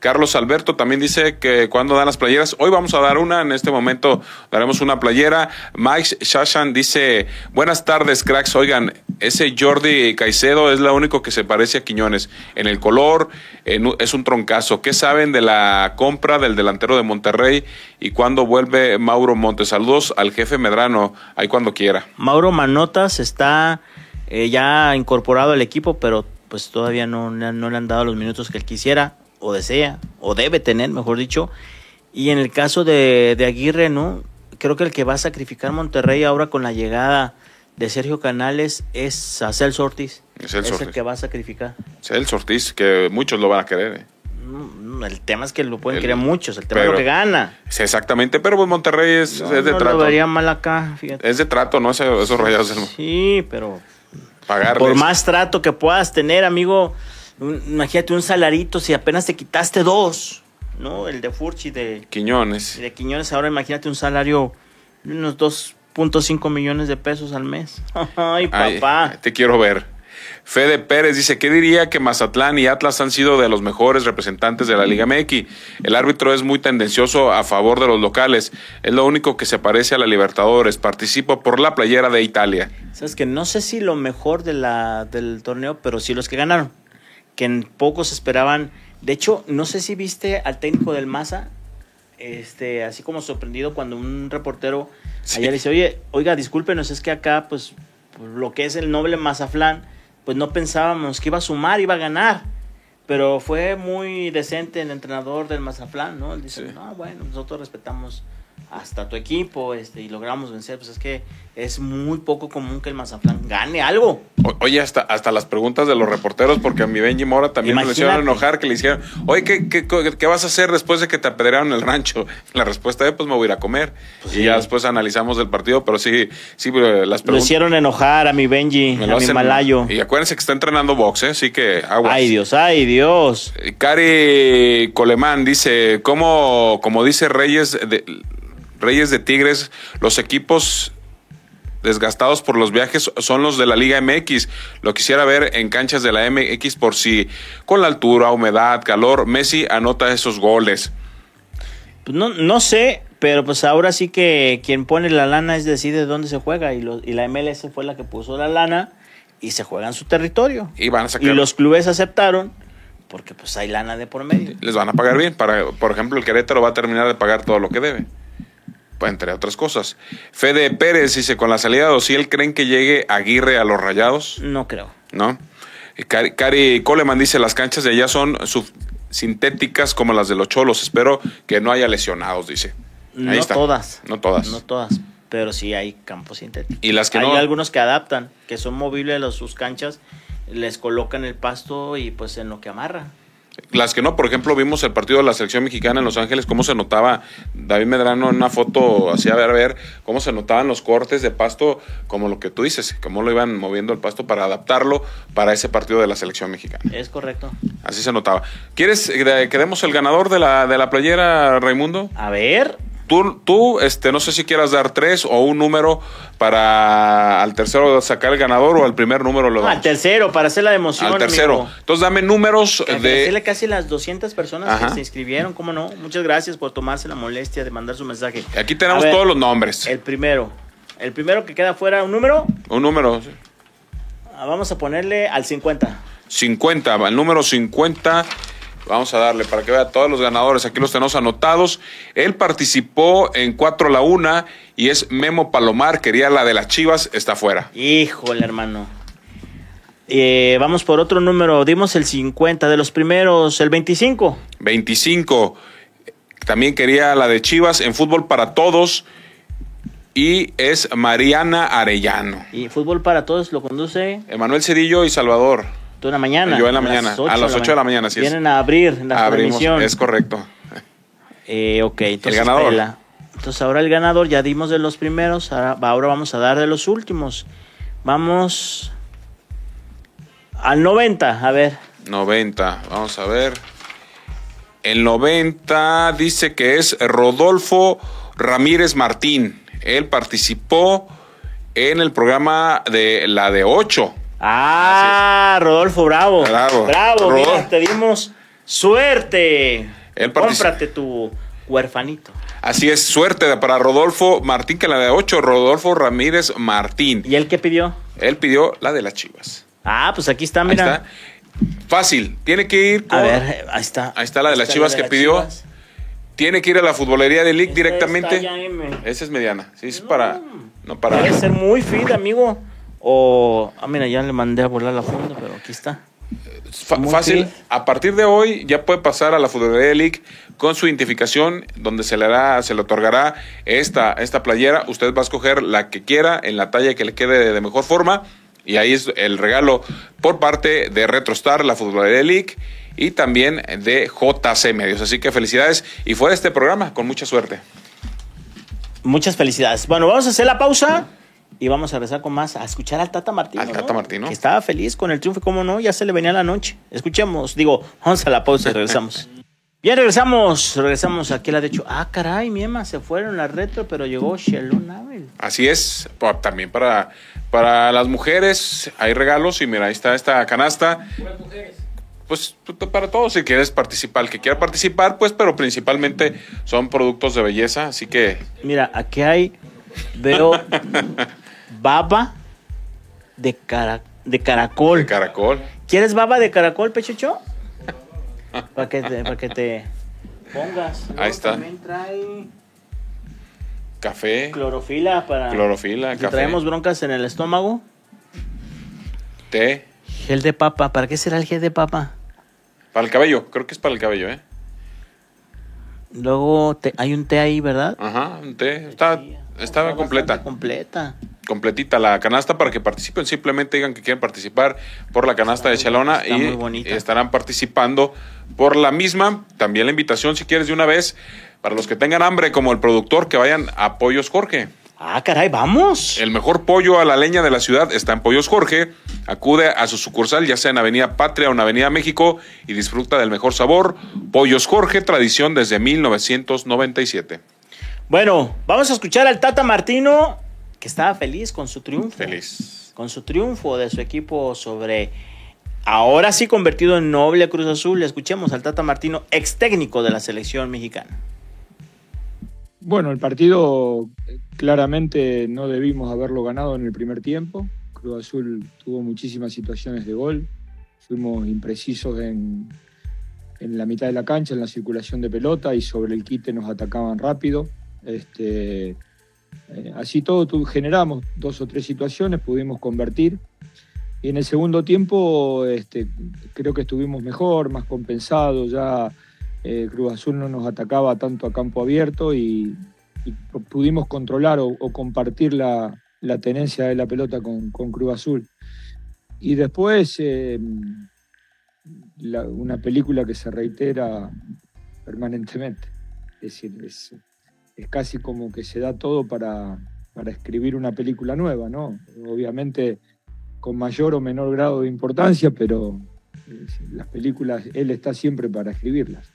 Speaker 2: Carlos Alberto también dice que cuando dan las playeras, hoy vamos a dar una, en este momento daremos una playera. Mike Shashan dice, buenas tardes cracks, oigan, ese Jordi Caicedo es lo único que se parece a Quiñones. En el color en es un troncazo. ¿Qué saben de la compra del delantero de Monterrey y cuándo vuelve Mauro Montes? Saludos al jefe Medrano, ahí cuando quiera.
Speaker 1: Mauro Manotas está eh, ya incorporado al equipo, pero pues todavía no, no le han dado los minutos que él quisiera, o desea, o debe tener, mejor dicho. Y en el caso de, de Aguirre, ¿no? Creo que el que va a sacrificar Monterrey ahora con la llegada de Sergio Canales es a Celso Ortiz.
Speaker 2: Es Celso
Speaker 1: el
Speaker 2: Ortiz.
Speaker 1: que va a sacrificar.
Speaker 2: Es el Ortiz, que muchos lo van a querer. ¿eh?
Speaker 1: Mm, El tema es que lo pueden
Speaker 2: El-
Speaker 1: querer muchos, el tema es
Speaker 2: pero-
Speaker 1: lo que gana.
Speaker 2: Exactamente, pero pues Monterrey es,
Speaker 1: No,
Speaker 2: es de
Speaker 1: no
Speaker 2: trato.
Speaker 1: lo vería mal acá, fíjate.
Speaker 2: Es de trato, ¿no? Esos, esos rayados
Speaker 1: Sí, pero
Speaker 2: pagarles.
Speaker 1: por más trato que puedas tener, amigo, un- imagínate un salarito si apenas te quitaste dos, ¿no? El de Furchi de,
Speaker 2: Quiñones.
Speaker 1: de Quiñones, ahora imagínate un salario de unos 2.5 millones de pesos al mes. Ay,
Speaker 2: Ay,
Speaker 1: papá.
Speaker 2: te quiero ver. Fede Pérez dice, ¿qué diría que Mazatlán y Atlas han sido de los mejores representantes de la Liga MX? El árbitro es muy tendencioso a favor de los locales. Es lo único que se parece a la Libertadores. Participo por la playera de Italia.
Speaker 1: Sabes que no sé si lo mejor de la, del torneo, pero sí los que ganaron. Que en pocos esperaban. De hecho, no sé si viste al técnico del Maza, este, así como sorprendido cuando un reportero
Speaker 2: Sí.
Speaker 1: allá le dice, oye, oiga, discúlpenos, es que acá, pues, por lo que es el noble Mazaflán, pues no pensábamos que iba a sumar, iba a ganar. Pero fue muy decente el entrenador del Mazaflán, ¿no? Él dice,
Speaker 2: Sí.
Speaker 1: no, bueno, nosotros respetamos hasta tu equipo este, y logramos vencer. Pues es que es muy poco común que el Mazaflán gane algo.
Speaker 2: O- Oye, hasta, hasta las preguntas de los reporteros, porque a mi Benji Mora también le hicieron
Speaker 1: Imagínate.
Speaker 2: enojar, que le hicieron, oye, ¿qué, qué, qué vas a hacer después de que te apedrearon el rancho? La respuesta es, pues me voy a ir a comer.
Speaker 1: Pues
Speaker 2: y
Speaker 1: sí.
Speaker 2: ya después analizamos el partido, pero sí, sí, eh, las
Speaker 1: Lo
Speaker 2: preguntas...
Speaker 1: hicieron enojar a mi Benji,
Speaker 2: me
Speaker 1: a
Speaker 2: lo
Speaker 1: mi
Speaker 2: hacen-
Speaker 1: Malayo.
Speaker 2: Y acuérdense que está entrenando box, ¿eh? Así que aguas.
Speaker 1: Ay Dios, ay Dios.
Speaker 2: Eh, Cari Colemán dice, como, como dice Reyes de, Reyes de Tigres, los equipos desgastados por los viajes son los de la Liga MX. Lo quisiera ver en canchas de la MX por si con la altura, humedad, calor, Messi anota esos goles.
Speaker 1: Pues no, no sé, pero pues ahora sí que quien pone la lana es decide dónde se juega y, lo- y la MLS fue la que puso la lana y se juega en su territorio.
Speaker 2: Y van a
Speaker 1: Y
Speaker 2: sacar,
Speaker 1: los clubes aceptaron porque pues hay lana de por medio.
Speaker 2: les van a pagar bien. Para, por ejemplo, el Querétaro va a terminar de pagar todo lo que debe. Pues, entre otras cosas. Fede Pérez dice, con la salida de Ociel, ¿creen que llegue Aguirre a los rayados?
Speaker 1: No creo.
Speaker 2: ¿no? Y Cari, Cari Coleman dice, las canchas de allá son sintéticas como las de los cholos. Espero que no haya lesionados, dice. Ahí
Speaker 1: No
Speaker 2: está.
Speaker 1: todas.
Speaker 2: No todas.
Speaker 1: No todas. Pero sí hay campos sintéticos.
Speaker 2: Y las que
Speaker 1: hay
Speaker 2: no-
Speaker 1: algunos que adaptan, que son movibles los, sus canchas, les colocan el pasto y pues en lo que amarra.
Speaker 2: Las que no, por ejemplo, vimos el partido de la selección mexicana en Los Ángeles, cómo se notaba David Medrano en una foto, hacía ver, ver cómo se notaban los cortes de pasto, como lo que tú dices, cómo lo iban moviendo el pasto para adaptarlo para ese partido de la selección mexicana.
Speaker 1: Es correcto.
Speaker 2: Así se notaba. ¿Quieres eh, que demos el ganador de la, de la playera, Raimundo?
Speaker 1: A ver,
Speaker 2: Tú, tú, este, no sé si quieras dar tres o un número para al tercero sacar el ganador o al primer número lo
Speaker 1: no,
Speaker 2: damos.
Speaker 1: al tercero, para hacer la emoción.
Speaker 2: Al tercero.
Speaker 1: amigo.
Speaker 2: Entonces dame números
Speaker 1: Agradecerle
Speaker 2: de...
Speaker 1: casi las 200 personas
Speaker 2: Ajá.
Speaker 1: que se inscribieron, ¿cómo no? Muchas gracias por tomarse la molestia de mandar su mensaje.
Speaker 2: Aquí tenemos
Speaker 1: ver,
Speaker 2: todos los nombres.
Speaker 1: El primero. El primero que queda fuera, un número,
Speaker 2: Un número. sí.
Speaker 1: ah, vamos a ponerle al 50.
Speaker 2: 50, el número 50. Vamos a darle para que vea todos los ganadores. Aquí los tenemos anotados. Él participó en 4 a la 1 y es Memo Palomar. Quería la de las Chivas. Está fuera.
Speaker 1: Híjole, hermano. Eh, vamos por otro número. Dimos el 50 de los primeros, el 25.
Speaker 2: 25. También quería la de Chivas en fútbol para todos. Y es Mariana Arellano.
Speaker 1: Y fútbol para todos lo conduce
Speaker 2: Emanuel Cedillo y Salvador.
Speaker 1: Tú en la mañana.
Speaker 2: Yo en la
Speaker 1: las
Speaker 2: mañana, a las 8 de la mañana, es.
Speaker 1: Vienen a abrir la
Speaker 2: Abrimos.
Speaker 1: transmisión.
Speaker 2: Es correcto.
Speaker 1: Eh, ok, entonces.
Speaker 2: ganador.
Speaker 1: Pela. Entonces ahora el ganador, ya dimos de los primeros, ahora, ahora vamos a dar de los últimos. Vamos al 90, a ver.
Speaker 2: 90. Vamos a ver. El 90 dice que es Rodolfo Ramírez Martín. Él participó en el programa de la de 8.
Speaker 1: Ah, Rodolfo, bravo.
Speaker 2: Bravo.
Speaker 1: Bravo, mira, te dimos suerte.
Speaker 2: Él
Speaker 1: Cómprate tu huerfanito.
Speaker 2: Así es, suerte para Rodolfo Martín, que la de 8, Rodolfo Ramírez Martín.
Speaker 1: ¿Y él qué pidió?
Speaker 2: Él pidió la de las chivas.
Speaker 1: Ah, pues aquí está,
Speaker 2: Ahí
Speaker 1: mira.
Speaker 2: está. Fácil, tiene que ir con-
Speaker 1: A ver, ahí está.
Speaker 2: Ahí está la de las Chivas
Speaker 1: la
Speaker 2: que pidió.
Speaker 1: Chivas.
Speaker 2: Tiene que ir a la futbolería de League
Speaker 1: Esta
Speaker 2: directamente. Esa es mediana. Sí, es para. No para.
Speaker 1: Debe ser muy fit, amigo. O. Ah, mira, ya le mandé a volar la funda, pero aquí está. Muy
Speaker 2: fácil. A partir de hoy ya puede pasar a la Futbolería League con su identificación, donde se le hará, se le otorgará esta, esta playera. Usted va a escoger la que quiera, en la talla que le quede de mejor forma. Y ahí es el regalo por parte de RetroStar, la Futbolería League, y también de JC Medios. Así que felicidades y fuera este programa, con mucha suerte.
Speaker 1: Muchas felicidades. Bueno, vamos a hacer la pausa y vamos a regresar con más, a escuchar al Tata Martino.
Speaker 2: Al Tata
Speaker 1: ¿no?
Speaker 2: Martino.
Speaker 1: Que estaba feliz con el triunfo, ¿cómo no? Ya se le venía la noche. Escuchemos, digo, vamos a la pausa y regresamos. Bien, regresamos. Regresamos aquí a la de hecho. Ah, caray, mi Emma, se fueron la retro, pero llegó Shelon Abel.
Speaker 2: Así es, también para, para las mujeres hay regalos y mira, ahí está esta canasta. Pues p- para todos, si quieres participar, el que quiera participar, pues, pero principalmente son productos de belleza, así que
Speaker 1: Mira, aquí hay, veo baba de, cara, de caracol.
Speaker 2: el caracol.
Speaker 1: ¿Quieres baba de caracol, Pechucho? Para que te, para que te pongas. Luego
Speaker 2: está.
Speaker 1: También trae
Speaker 2: Café,
Speaker 1: clorofila para.
Speaker 2: clorofila,
Speaker 1: Si
Speaker 2: café,
Speaker 1: traemos broncas en el estómago.
Speaker 2: té.
Speaker 1: Gel de papa. ¿Para qué será el gel de papa?
Speaker 2: Para el cabello, creo que es para el cabello, ¿eh?
Speaker 1: Luego te- hay un té ahí, ¿verdad?
Speaker 2: Ajá, un té. Está, Está
Speaker 1: bastante
Speaker 2: completa.
Speaker 1: Completa.
Speaker 2: completita la canasta para que participen. Simplemente digan que quieren participar por la canasta de Chalona
Speaker 1: muy
Speaker 2: y estarán participando por la misma. También la invitación, si quieres, de una vez, para los que tengan hambre, como el productor, que vayan a Pollos Jorge.
Speaker 1: Ah, caray, vamos.
Speaker 2: El mejor pollo a la leña de la ciudad está en Pollos Jorge. Acude a su sucursal, ya sea en Avenida Patria o en Avenida México, y disfruta del mejor sabor. Pollos Jorge, tradición desde 1997.
Speaker 1: Bueno, vamos a escuchar al Tata Martino, que estaba feliz con su triunfo.
Speaker 2: Feliz.
Speaker 1: Con su triunfo de su equipo sobre. Ahora sí convertido en noble Cruz Azul. Escuchemos al Tata Martino, ex técnico de la selección mexicana.
Speaker 6: Bueno, el partido claramente no debimos haberlo ganado en el primer tiempo. Cruz Azul tuvo muchísimas situaciones de gol. Fuimos imprecisos en, en la mitad de la cancha, en la circulación de pelota y sobre el quite nos atacaban rápido. Este, eh, así todo generamos dos o tres situaciones, pudimos convertir. Y en el segundo tiempo este, creo que estuvimos mejor, más compensados, ya eh, Cruz Azul no nos atacaba tanto a campo abierto y, pudimos controlar o, compartir la, tenencia de la pelota con, con Cruz Azul. Y después, eh, una película que se reitera permanentemente. Es decir, es, casi como que se da todo para, para escribir una película nueva, ¿no? Obviamente con mayor o menor grado de importancia, pero las películas, él está siempre para escribirlas.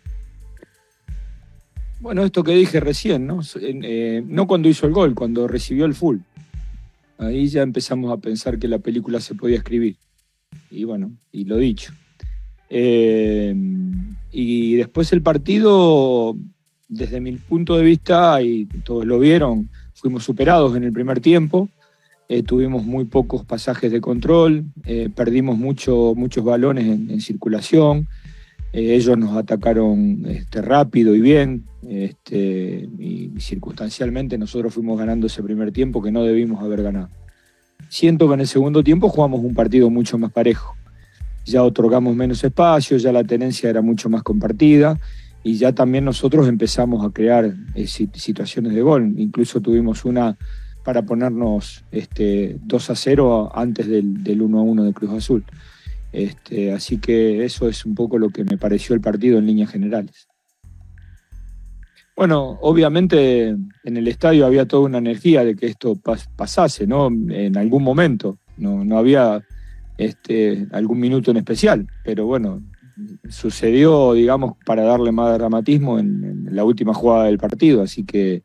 Speaker 6: Bueno, esto que dije recién, ¿no? Eh, no cuando hizo el gol, cuando recibió el full. Ahí ya empezamos a pensar que la película se podía escribir. Y bueno, y lo dicho. Eh, y después el partido, desde mi punto de vista, y todos lo vieron, fuimos superados en el primer tiempo. Eh, tuvimos muy pocos pasajes de control, eh, perdimos mucho, muchos balones en, circulación, eh, ellos nos atacaron este, rápido y bien, este, y, circunstancialmente nosotros fuimos ganando ese primer tiempo que no debimos haber ganado. Siento que en el segundo tiempo jugamos un partido mucho más parejo, ya otorgamos menos espacio, ya la tenencia era mucho más compartida y ya también nosotros empezamos a crear situaciones de gol, incluso tuvimos una para ponernos este, 2 a 0 antes del, del 1 a 1 de Cruz Azul. Este, así que eso es un poco lo que me pareció el partido en líneas generales. Bueno, obviamente en el estadio había toda una energía de que esto pasase, ¿no? En algún momento. No, no había este, algún minuto en especial, pero bueno, sucedió, digamos, para darle más dramatismo en, la última jugada del partido, así que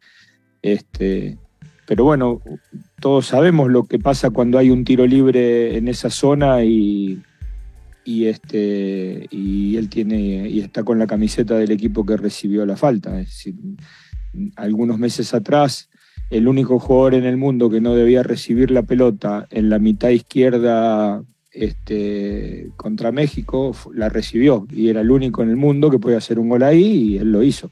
Speaker 6: este, pero bueno, todos sabemos lo que pasa cuando hay un tiro libre en esa zona y, y, este, y él tiene y está con la camiseta del equipo que recibió la falta. Algunos meses atrás, el único jugador en el mundo que no debía recibir la pelota en la mitad izquierda este, contra México la recibió y era el único en el mundo que podía hacer un gol ahí y él lo hizo.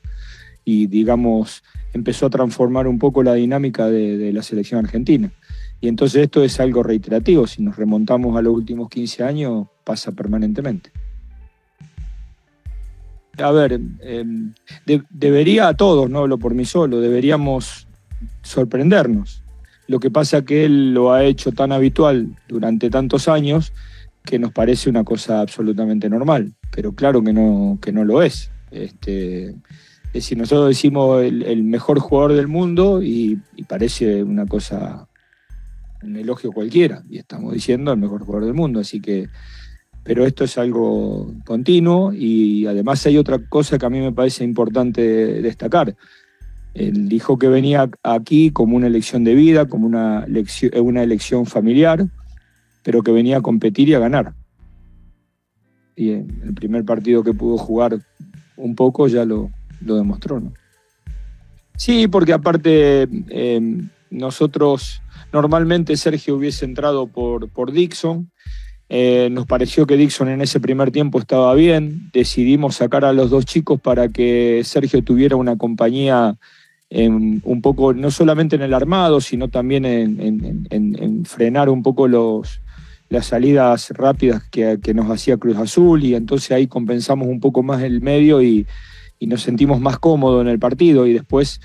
Speaker 6: Y digamos, empezó a transformar un poco la dinámica de, la selección argentina. Y entonces esto es algo reiterativo, si nos remontamos a los últimos 15 años, pasa permanentemente. A ver, em, debería a todos, no hablo por mí solo, deberíamos sorprendernos. Lo que pasa es que él lo ha hecho tan habitual durante tantos años que nos parece una cosa absolutamente normal, pero claro que no, que no lo es. Este, es decir, nosotros decimos el, mejor jugador del mundo y, parece una cosa, un elogio cualquiera, y estamos diciendo el mejor jugador del mundo, así que, pero esto es algo continuo y además hay otra cosa que a mí me parece importante destacar. Él dijo que venía aquí como una elección de vida, como una elección, una elección familiar, pero que venía a competir y a ganar. Y en el primer partido que pudo jugar un poco ya lo, lo demostró, ¿no? Sí, porque aparte eh, nosotros normalmente Sergio hubiese entrado por, por Dixon. Eh, nos pareció que Dixon en ese primer tiempo estaba bien. Decidimos sacar a los dos chicos para que Sergio tuviera una compañía un poco, no solamente en el armado, sino también en, frenar un poco los, las salidas rápidas que, que, nos hacía Cruz Azul. Y entonces ahí compensamos un poco más el medio y, y nos sentimos más cómodos en el partido y después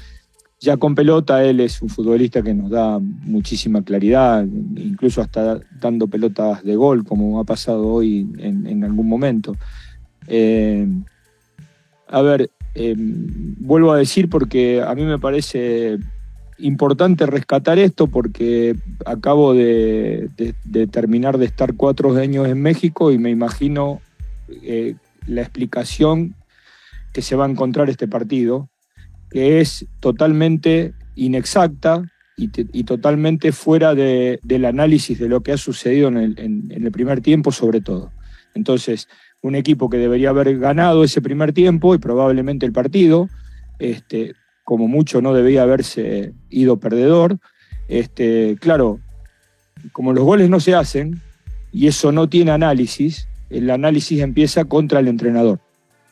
Speaker 6: ya con pelota él es un futbolista que nos da muchísima claridad, incluso hasta dando pelotas de gol como ha pasado hoy en, algún momento. Eh, a ver, eh, vuelvo a decir porque a mí me parece importante rescatar esto porque acabo de, terminar de estar cuatro años en México y me imagino eh, la explicación que se va a encontrar este partido, que es totalmente inexacta y, totalmente fuera del análisis de lo que ha sucedido en el, primer tiempo sobre todo. Entonces, un equipo que debería haber ganado ese primer tiempo y probablemente el partido, este, como mucho no debía haberse ido perdedor. Este, claro, como los goles no se hacen y eso no tiene análisis, el análisis empieza contra el entrenador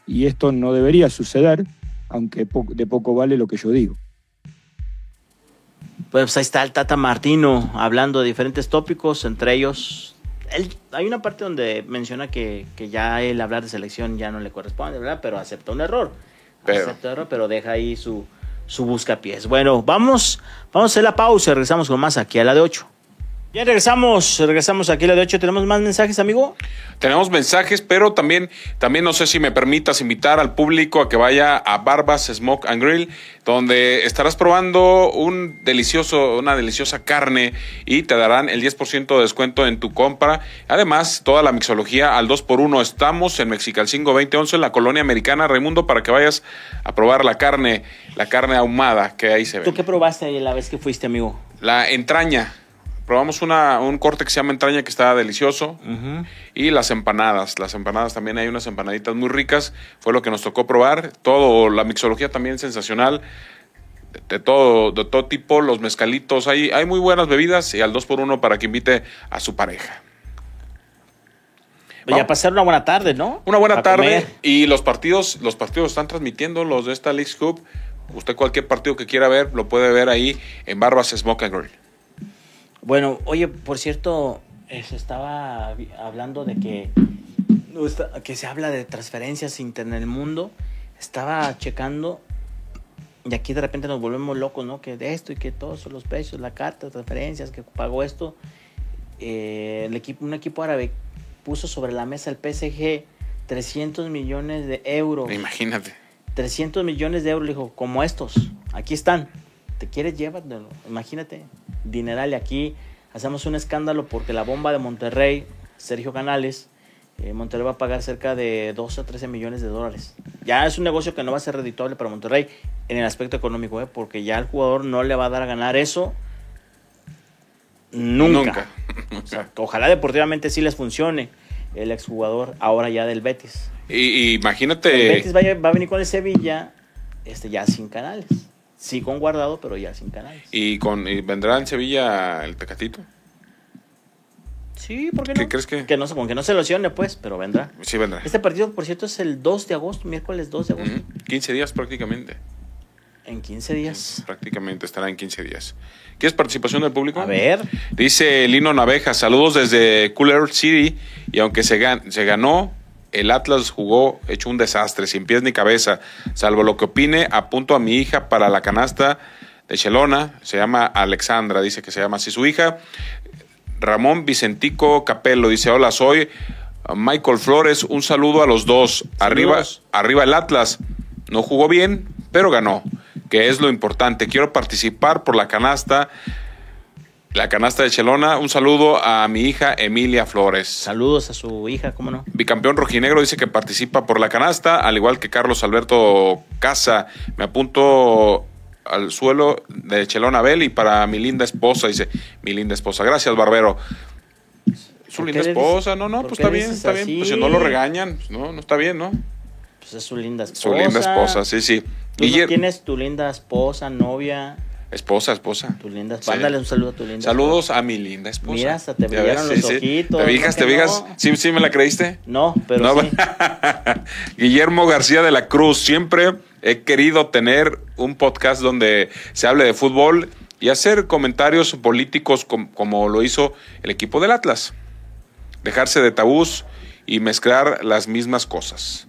Speaker 6: y esto no debería suceder, aunque de poco vale lo que yo digo.
Speaker 1: Pues ahí está el Tata Martino hablando de diferentes tópicos, entre ellos, hay una parte donde menciona que, ya el hablar de selección ya no le corresponde, ¿verdad? Pero acepta un error. Pero, acepta un error, pero deja ahí su, su buscapiés. Bueno, vamos, vamos a hacer la pausa y regresamos con más aquí a la de 8. Ya regresamos, regresamos aquí a la de 8. ¿Tenemos más mensajes, amigo?
Speaker 2: Tenemos mensajes, pero también, también no sé si me permitas invitar al público a que vaya a Barbas Smoke and Grill, donde estarás probando un delicioso, una deliciosa carne y te darán el 10% de descuento en tu compra. Además, toda la mixología al 2x1. Estamos en Mexicalcingo 2011, en la colonia americana Raimundo, para que vayas a probar la carne, la carne ahumada que ahí se ve.
Speaker 1: ¿Tú qué probaste la vez que fuiste, amigo?
Speaker 2: La entraña. Probamos una, un corte que se llama entraña que está delicioso. Y las empanadas. Las empanadas también hay unas empanaditas muy ricas. Fue lo que nos tocó probar. Todo, la mixología también sensacional. De, de todo, de todo tipo, los mezcalitos. Hay, hay muy buenas bebidas y al 2x1 para que invite a su pareja.
Speaker 1: Ya pasar una buena tarde, ¿no?
Speaker 2: Una buena tarde.
Speaker 1: comer.
Speaker 2: Y los partidos, los partidos están transmitiendo los de esta League Cup. Usted cualquier partido que quiera ver, lo puede ver ahí en Barbas Smoke and Grill.
Speaker 1: Bueno, oye, por cierto, se estaba hablando de que, que se habla de transferencias en el mundo. Estaba checando y aquí de repente nos volvemos locos, ¿no? Que de esto y que todos son los precios, la carta, transferencias, que pagó esto. Eh, el equipo, un equipo árabe puso sobre la mesa el PSG 300 millones de euros.
Speaker 2: Imagínate.
Speaker 1: 300 millones de euros, le dijo, como estos, aquí están. ¿Te quieres llévatelo? Imagínate, dineral. Y aquí hacemos un escándalo porque la bomba de Monterrey, Sergio Canales, eh, Monterrey va a pagar cerca de 12 a 13 millones de dólares. Ya es un negocio que no va a ser redituable para Monterrey en el aspecto económico, ¿eh? porque ya el jugador no le va a dar a ganar eso nunca.
Speaker 2: Nunca.
Speaker 1: O sea, ojalá deportivamente sí les funcione el exjugador ahora ya del Betis.
Speaker 2: Y, y
Speaker 1: El
Speaker 2: imagínate.
Speaker 1: Betis va a, va a venir con el Sevilla este, ya sin canales. Sí con guardado, pero ya sin canales.
Speaker 2: Y, con, y vendrá en Sevilla el Tecatito.
Speaker 1: Sí, ¿por qué no?
Speaker 2: ¿Qué crees que?
Speaker 1: Que no, se- con que no se lesione, pues, pero vendrá.
Speaker 2: Sí, vendrá.
Speaker 1: Este partido, por cierto, es el 2 de agosto, miércoles 2 de agosto.
Speaker 2: Ujú. 15 días prácticamente.
Speaker 1: En 15 días.
Speaker 2: Prácticamente estará en 15 días. ¿Quieres participación del público?
Speaker 1: A ver.
Speaker 2: Dice Lino Naveja, saludos desde Cooler City. Y aunque se, gan- se ganó, el Atlas jugó hecho un desastre, sin pies ni cabeza. Salvo lo que opine, apunto a mi hija para la canasta de Chelona. Se llama Alexandra, dice que se llama así su hija. Ramón Vicentico Capello dice, hola, soy Michael Flores. Un saludo a los dos. Arriba, arriba el Atlas. No jugó bien, pero ganó, que es lo importante. Quiero participar por la canasta. La canasta de Chelona. Un saludo a mi hija Emilia Flores.
Speaker 1: Saludos a su hija, ¿cómo no?
Speaker 2: Bicampeón rojinegro dice que participa por la canasta, al igual que Carlos Alberto Casa. Me apunto al suelo de Chelón Abel y para mi linda esposa, dice mi linda esposa. Gracias, Barbero. Su
Speaker 1: ¿Por
Speaker 2: linda esposa, no, no, pues está bien, está bien. Pues si no lo regañan, pues no, no está bien, ¿no?
Speaker 1: Pues es su linda esposa.
Speaker 2: Su linda esposa, sí, sí.
Speaker 1: Tú no tienes tu linda esposa, novia,
Speaker 2: Esposa, esposa.
Speaker 1: tu linda
Speaker 2: Sí.
Speaker 1: esposa. Mándale un saludo a tu linda
Speaker 2: Saludos a mi linda esposa.
Speaker 1: Mira, hasta te brillaron
Speaker 2: ves,
Speaker 1: los ojitos,
Speaker 2: ¿Te fijas,
Speaker 1: ¿no
Speaker 2: te fijas?
Speaker 1: no?
Speaker 2: ¿Sí, ¿Sí me la creíste?
Speaker 1: No, pero
Speaker 2: No,
Speaker 1: sí.
Speaker 2: Guillermo García de la Cruz, siempre he querido tener un podcast donde se hable de fútbol y hacer comentarios políticos com- como lo hizo el equipo del Atlas. Dejarse de tabús y mezclar las mismas cosas.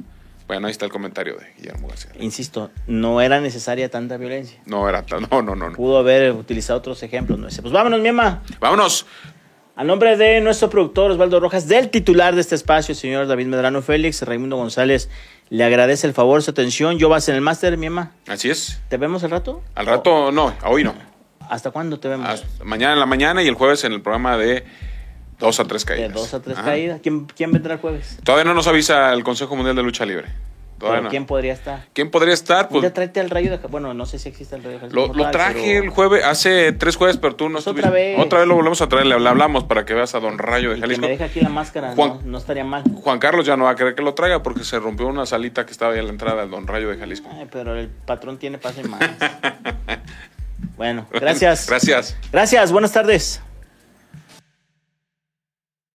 Speaker 2: Bueno, ahí está el comentario de Guillermo García.
Speaker 1: Insisto, no era necesaria tanta violencia.
Speaker 2: No era tan, no, no, no, no.
Speaker 1: Pudo haber utilizado otros ejemplos, no ese. Pues vámonos, mi mamá.
Speaker 2: Vámonos.
Speaker 1: A nombre de nuestro productor Osvaldo Rojas, del titular de este espacio, el señor David Medrano Félix, Raimundo González, le agradece el favor, su atención. Yo vas en el máster, mi mamá.
Speaker 2: Así es.
Speaker 1: ¿Te vemos el rato?
Speaker 2: Al rato, no, hoy no.
Speaker 1: ¿Hasta cuándo te vemos?
Speaker 2: Hasta mañana en la mañana y el jueves en el programa de dos a tres
Speaker 1: de
Speaker 2: caídas.
Speaker 1: dos a tres
Speaker 2: Ajá.
Speaker 1: caídas. ¿Quién, ¿Quién vendrá el jueves?
Speaker 2: Todavía no nos avisa el Consejo Mundial de Lucha Libre. Todavía
Speaker 1: ¿Pero
Speaker 2: no.
Speaker 1: ¿Quién podría estar?
Speaker 2: ¿Quién podría estar? Pues
Speaker 1: Ya tráete al rayo de... Bueno, no sé si existe el rayo de Jalisco
Speaker 2: lo, traje
Speaker 1: pero-
Speaker 2: el jueves, hace tres jueves, pero tú no
Speaker 1: Pues
Speaker 2: estuviste.
Speaker 1: otra vez.
Speaker 2: Otra vez lo volvemos a traer, le, hablamos para que veas a Don Rayo de
Speaker 1: Y que
Speaker 2: Jalisco.
Speaker 1: me deje aquí la máscara,
Speaker 2: Juan-
Speaker 1: no, no estaría mal.
Speaker 2: Juan Carlos ya no va a querer que lo traiga porque se rompió una salita que estaba ahí a la entrada del Don Rayo de Jalisco.
Speaker 1: Ay, pero el patrón tiene pase más. bueno, gracias.
Speaker 2: Gracias.
Speaker 1: Gracias, buenas tardes.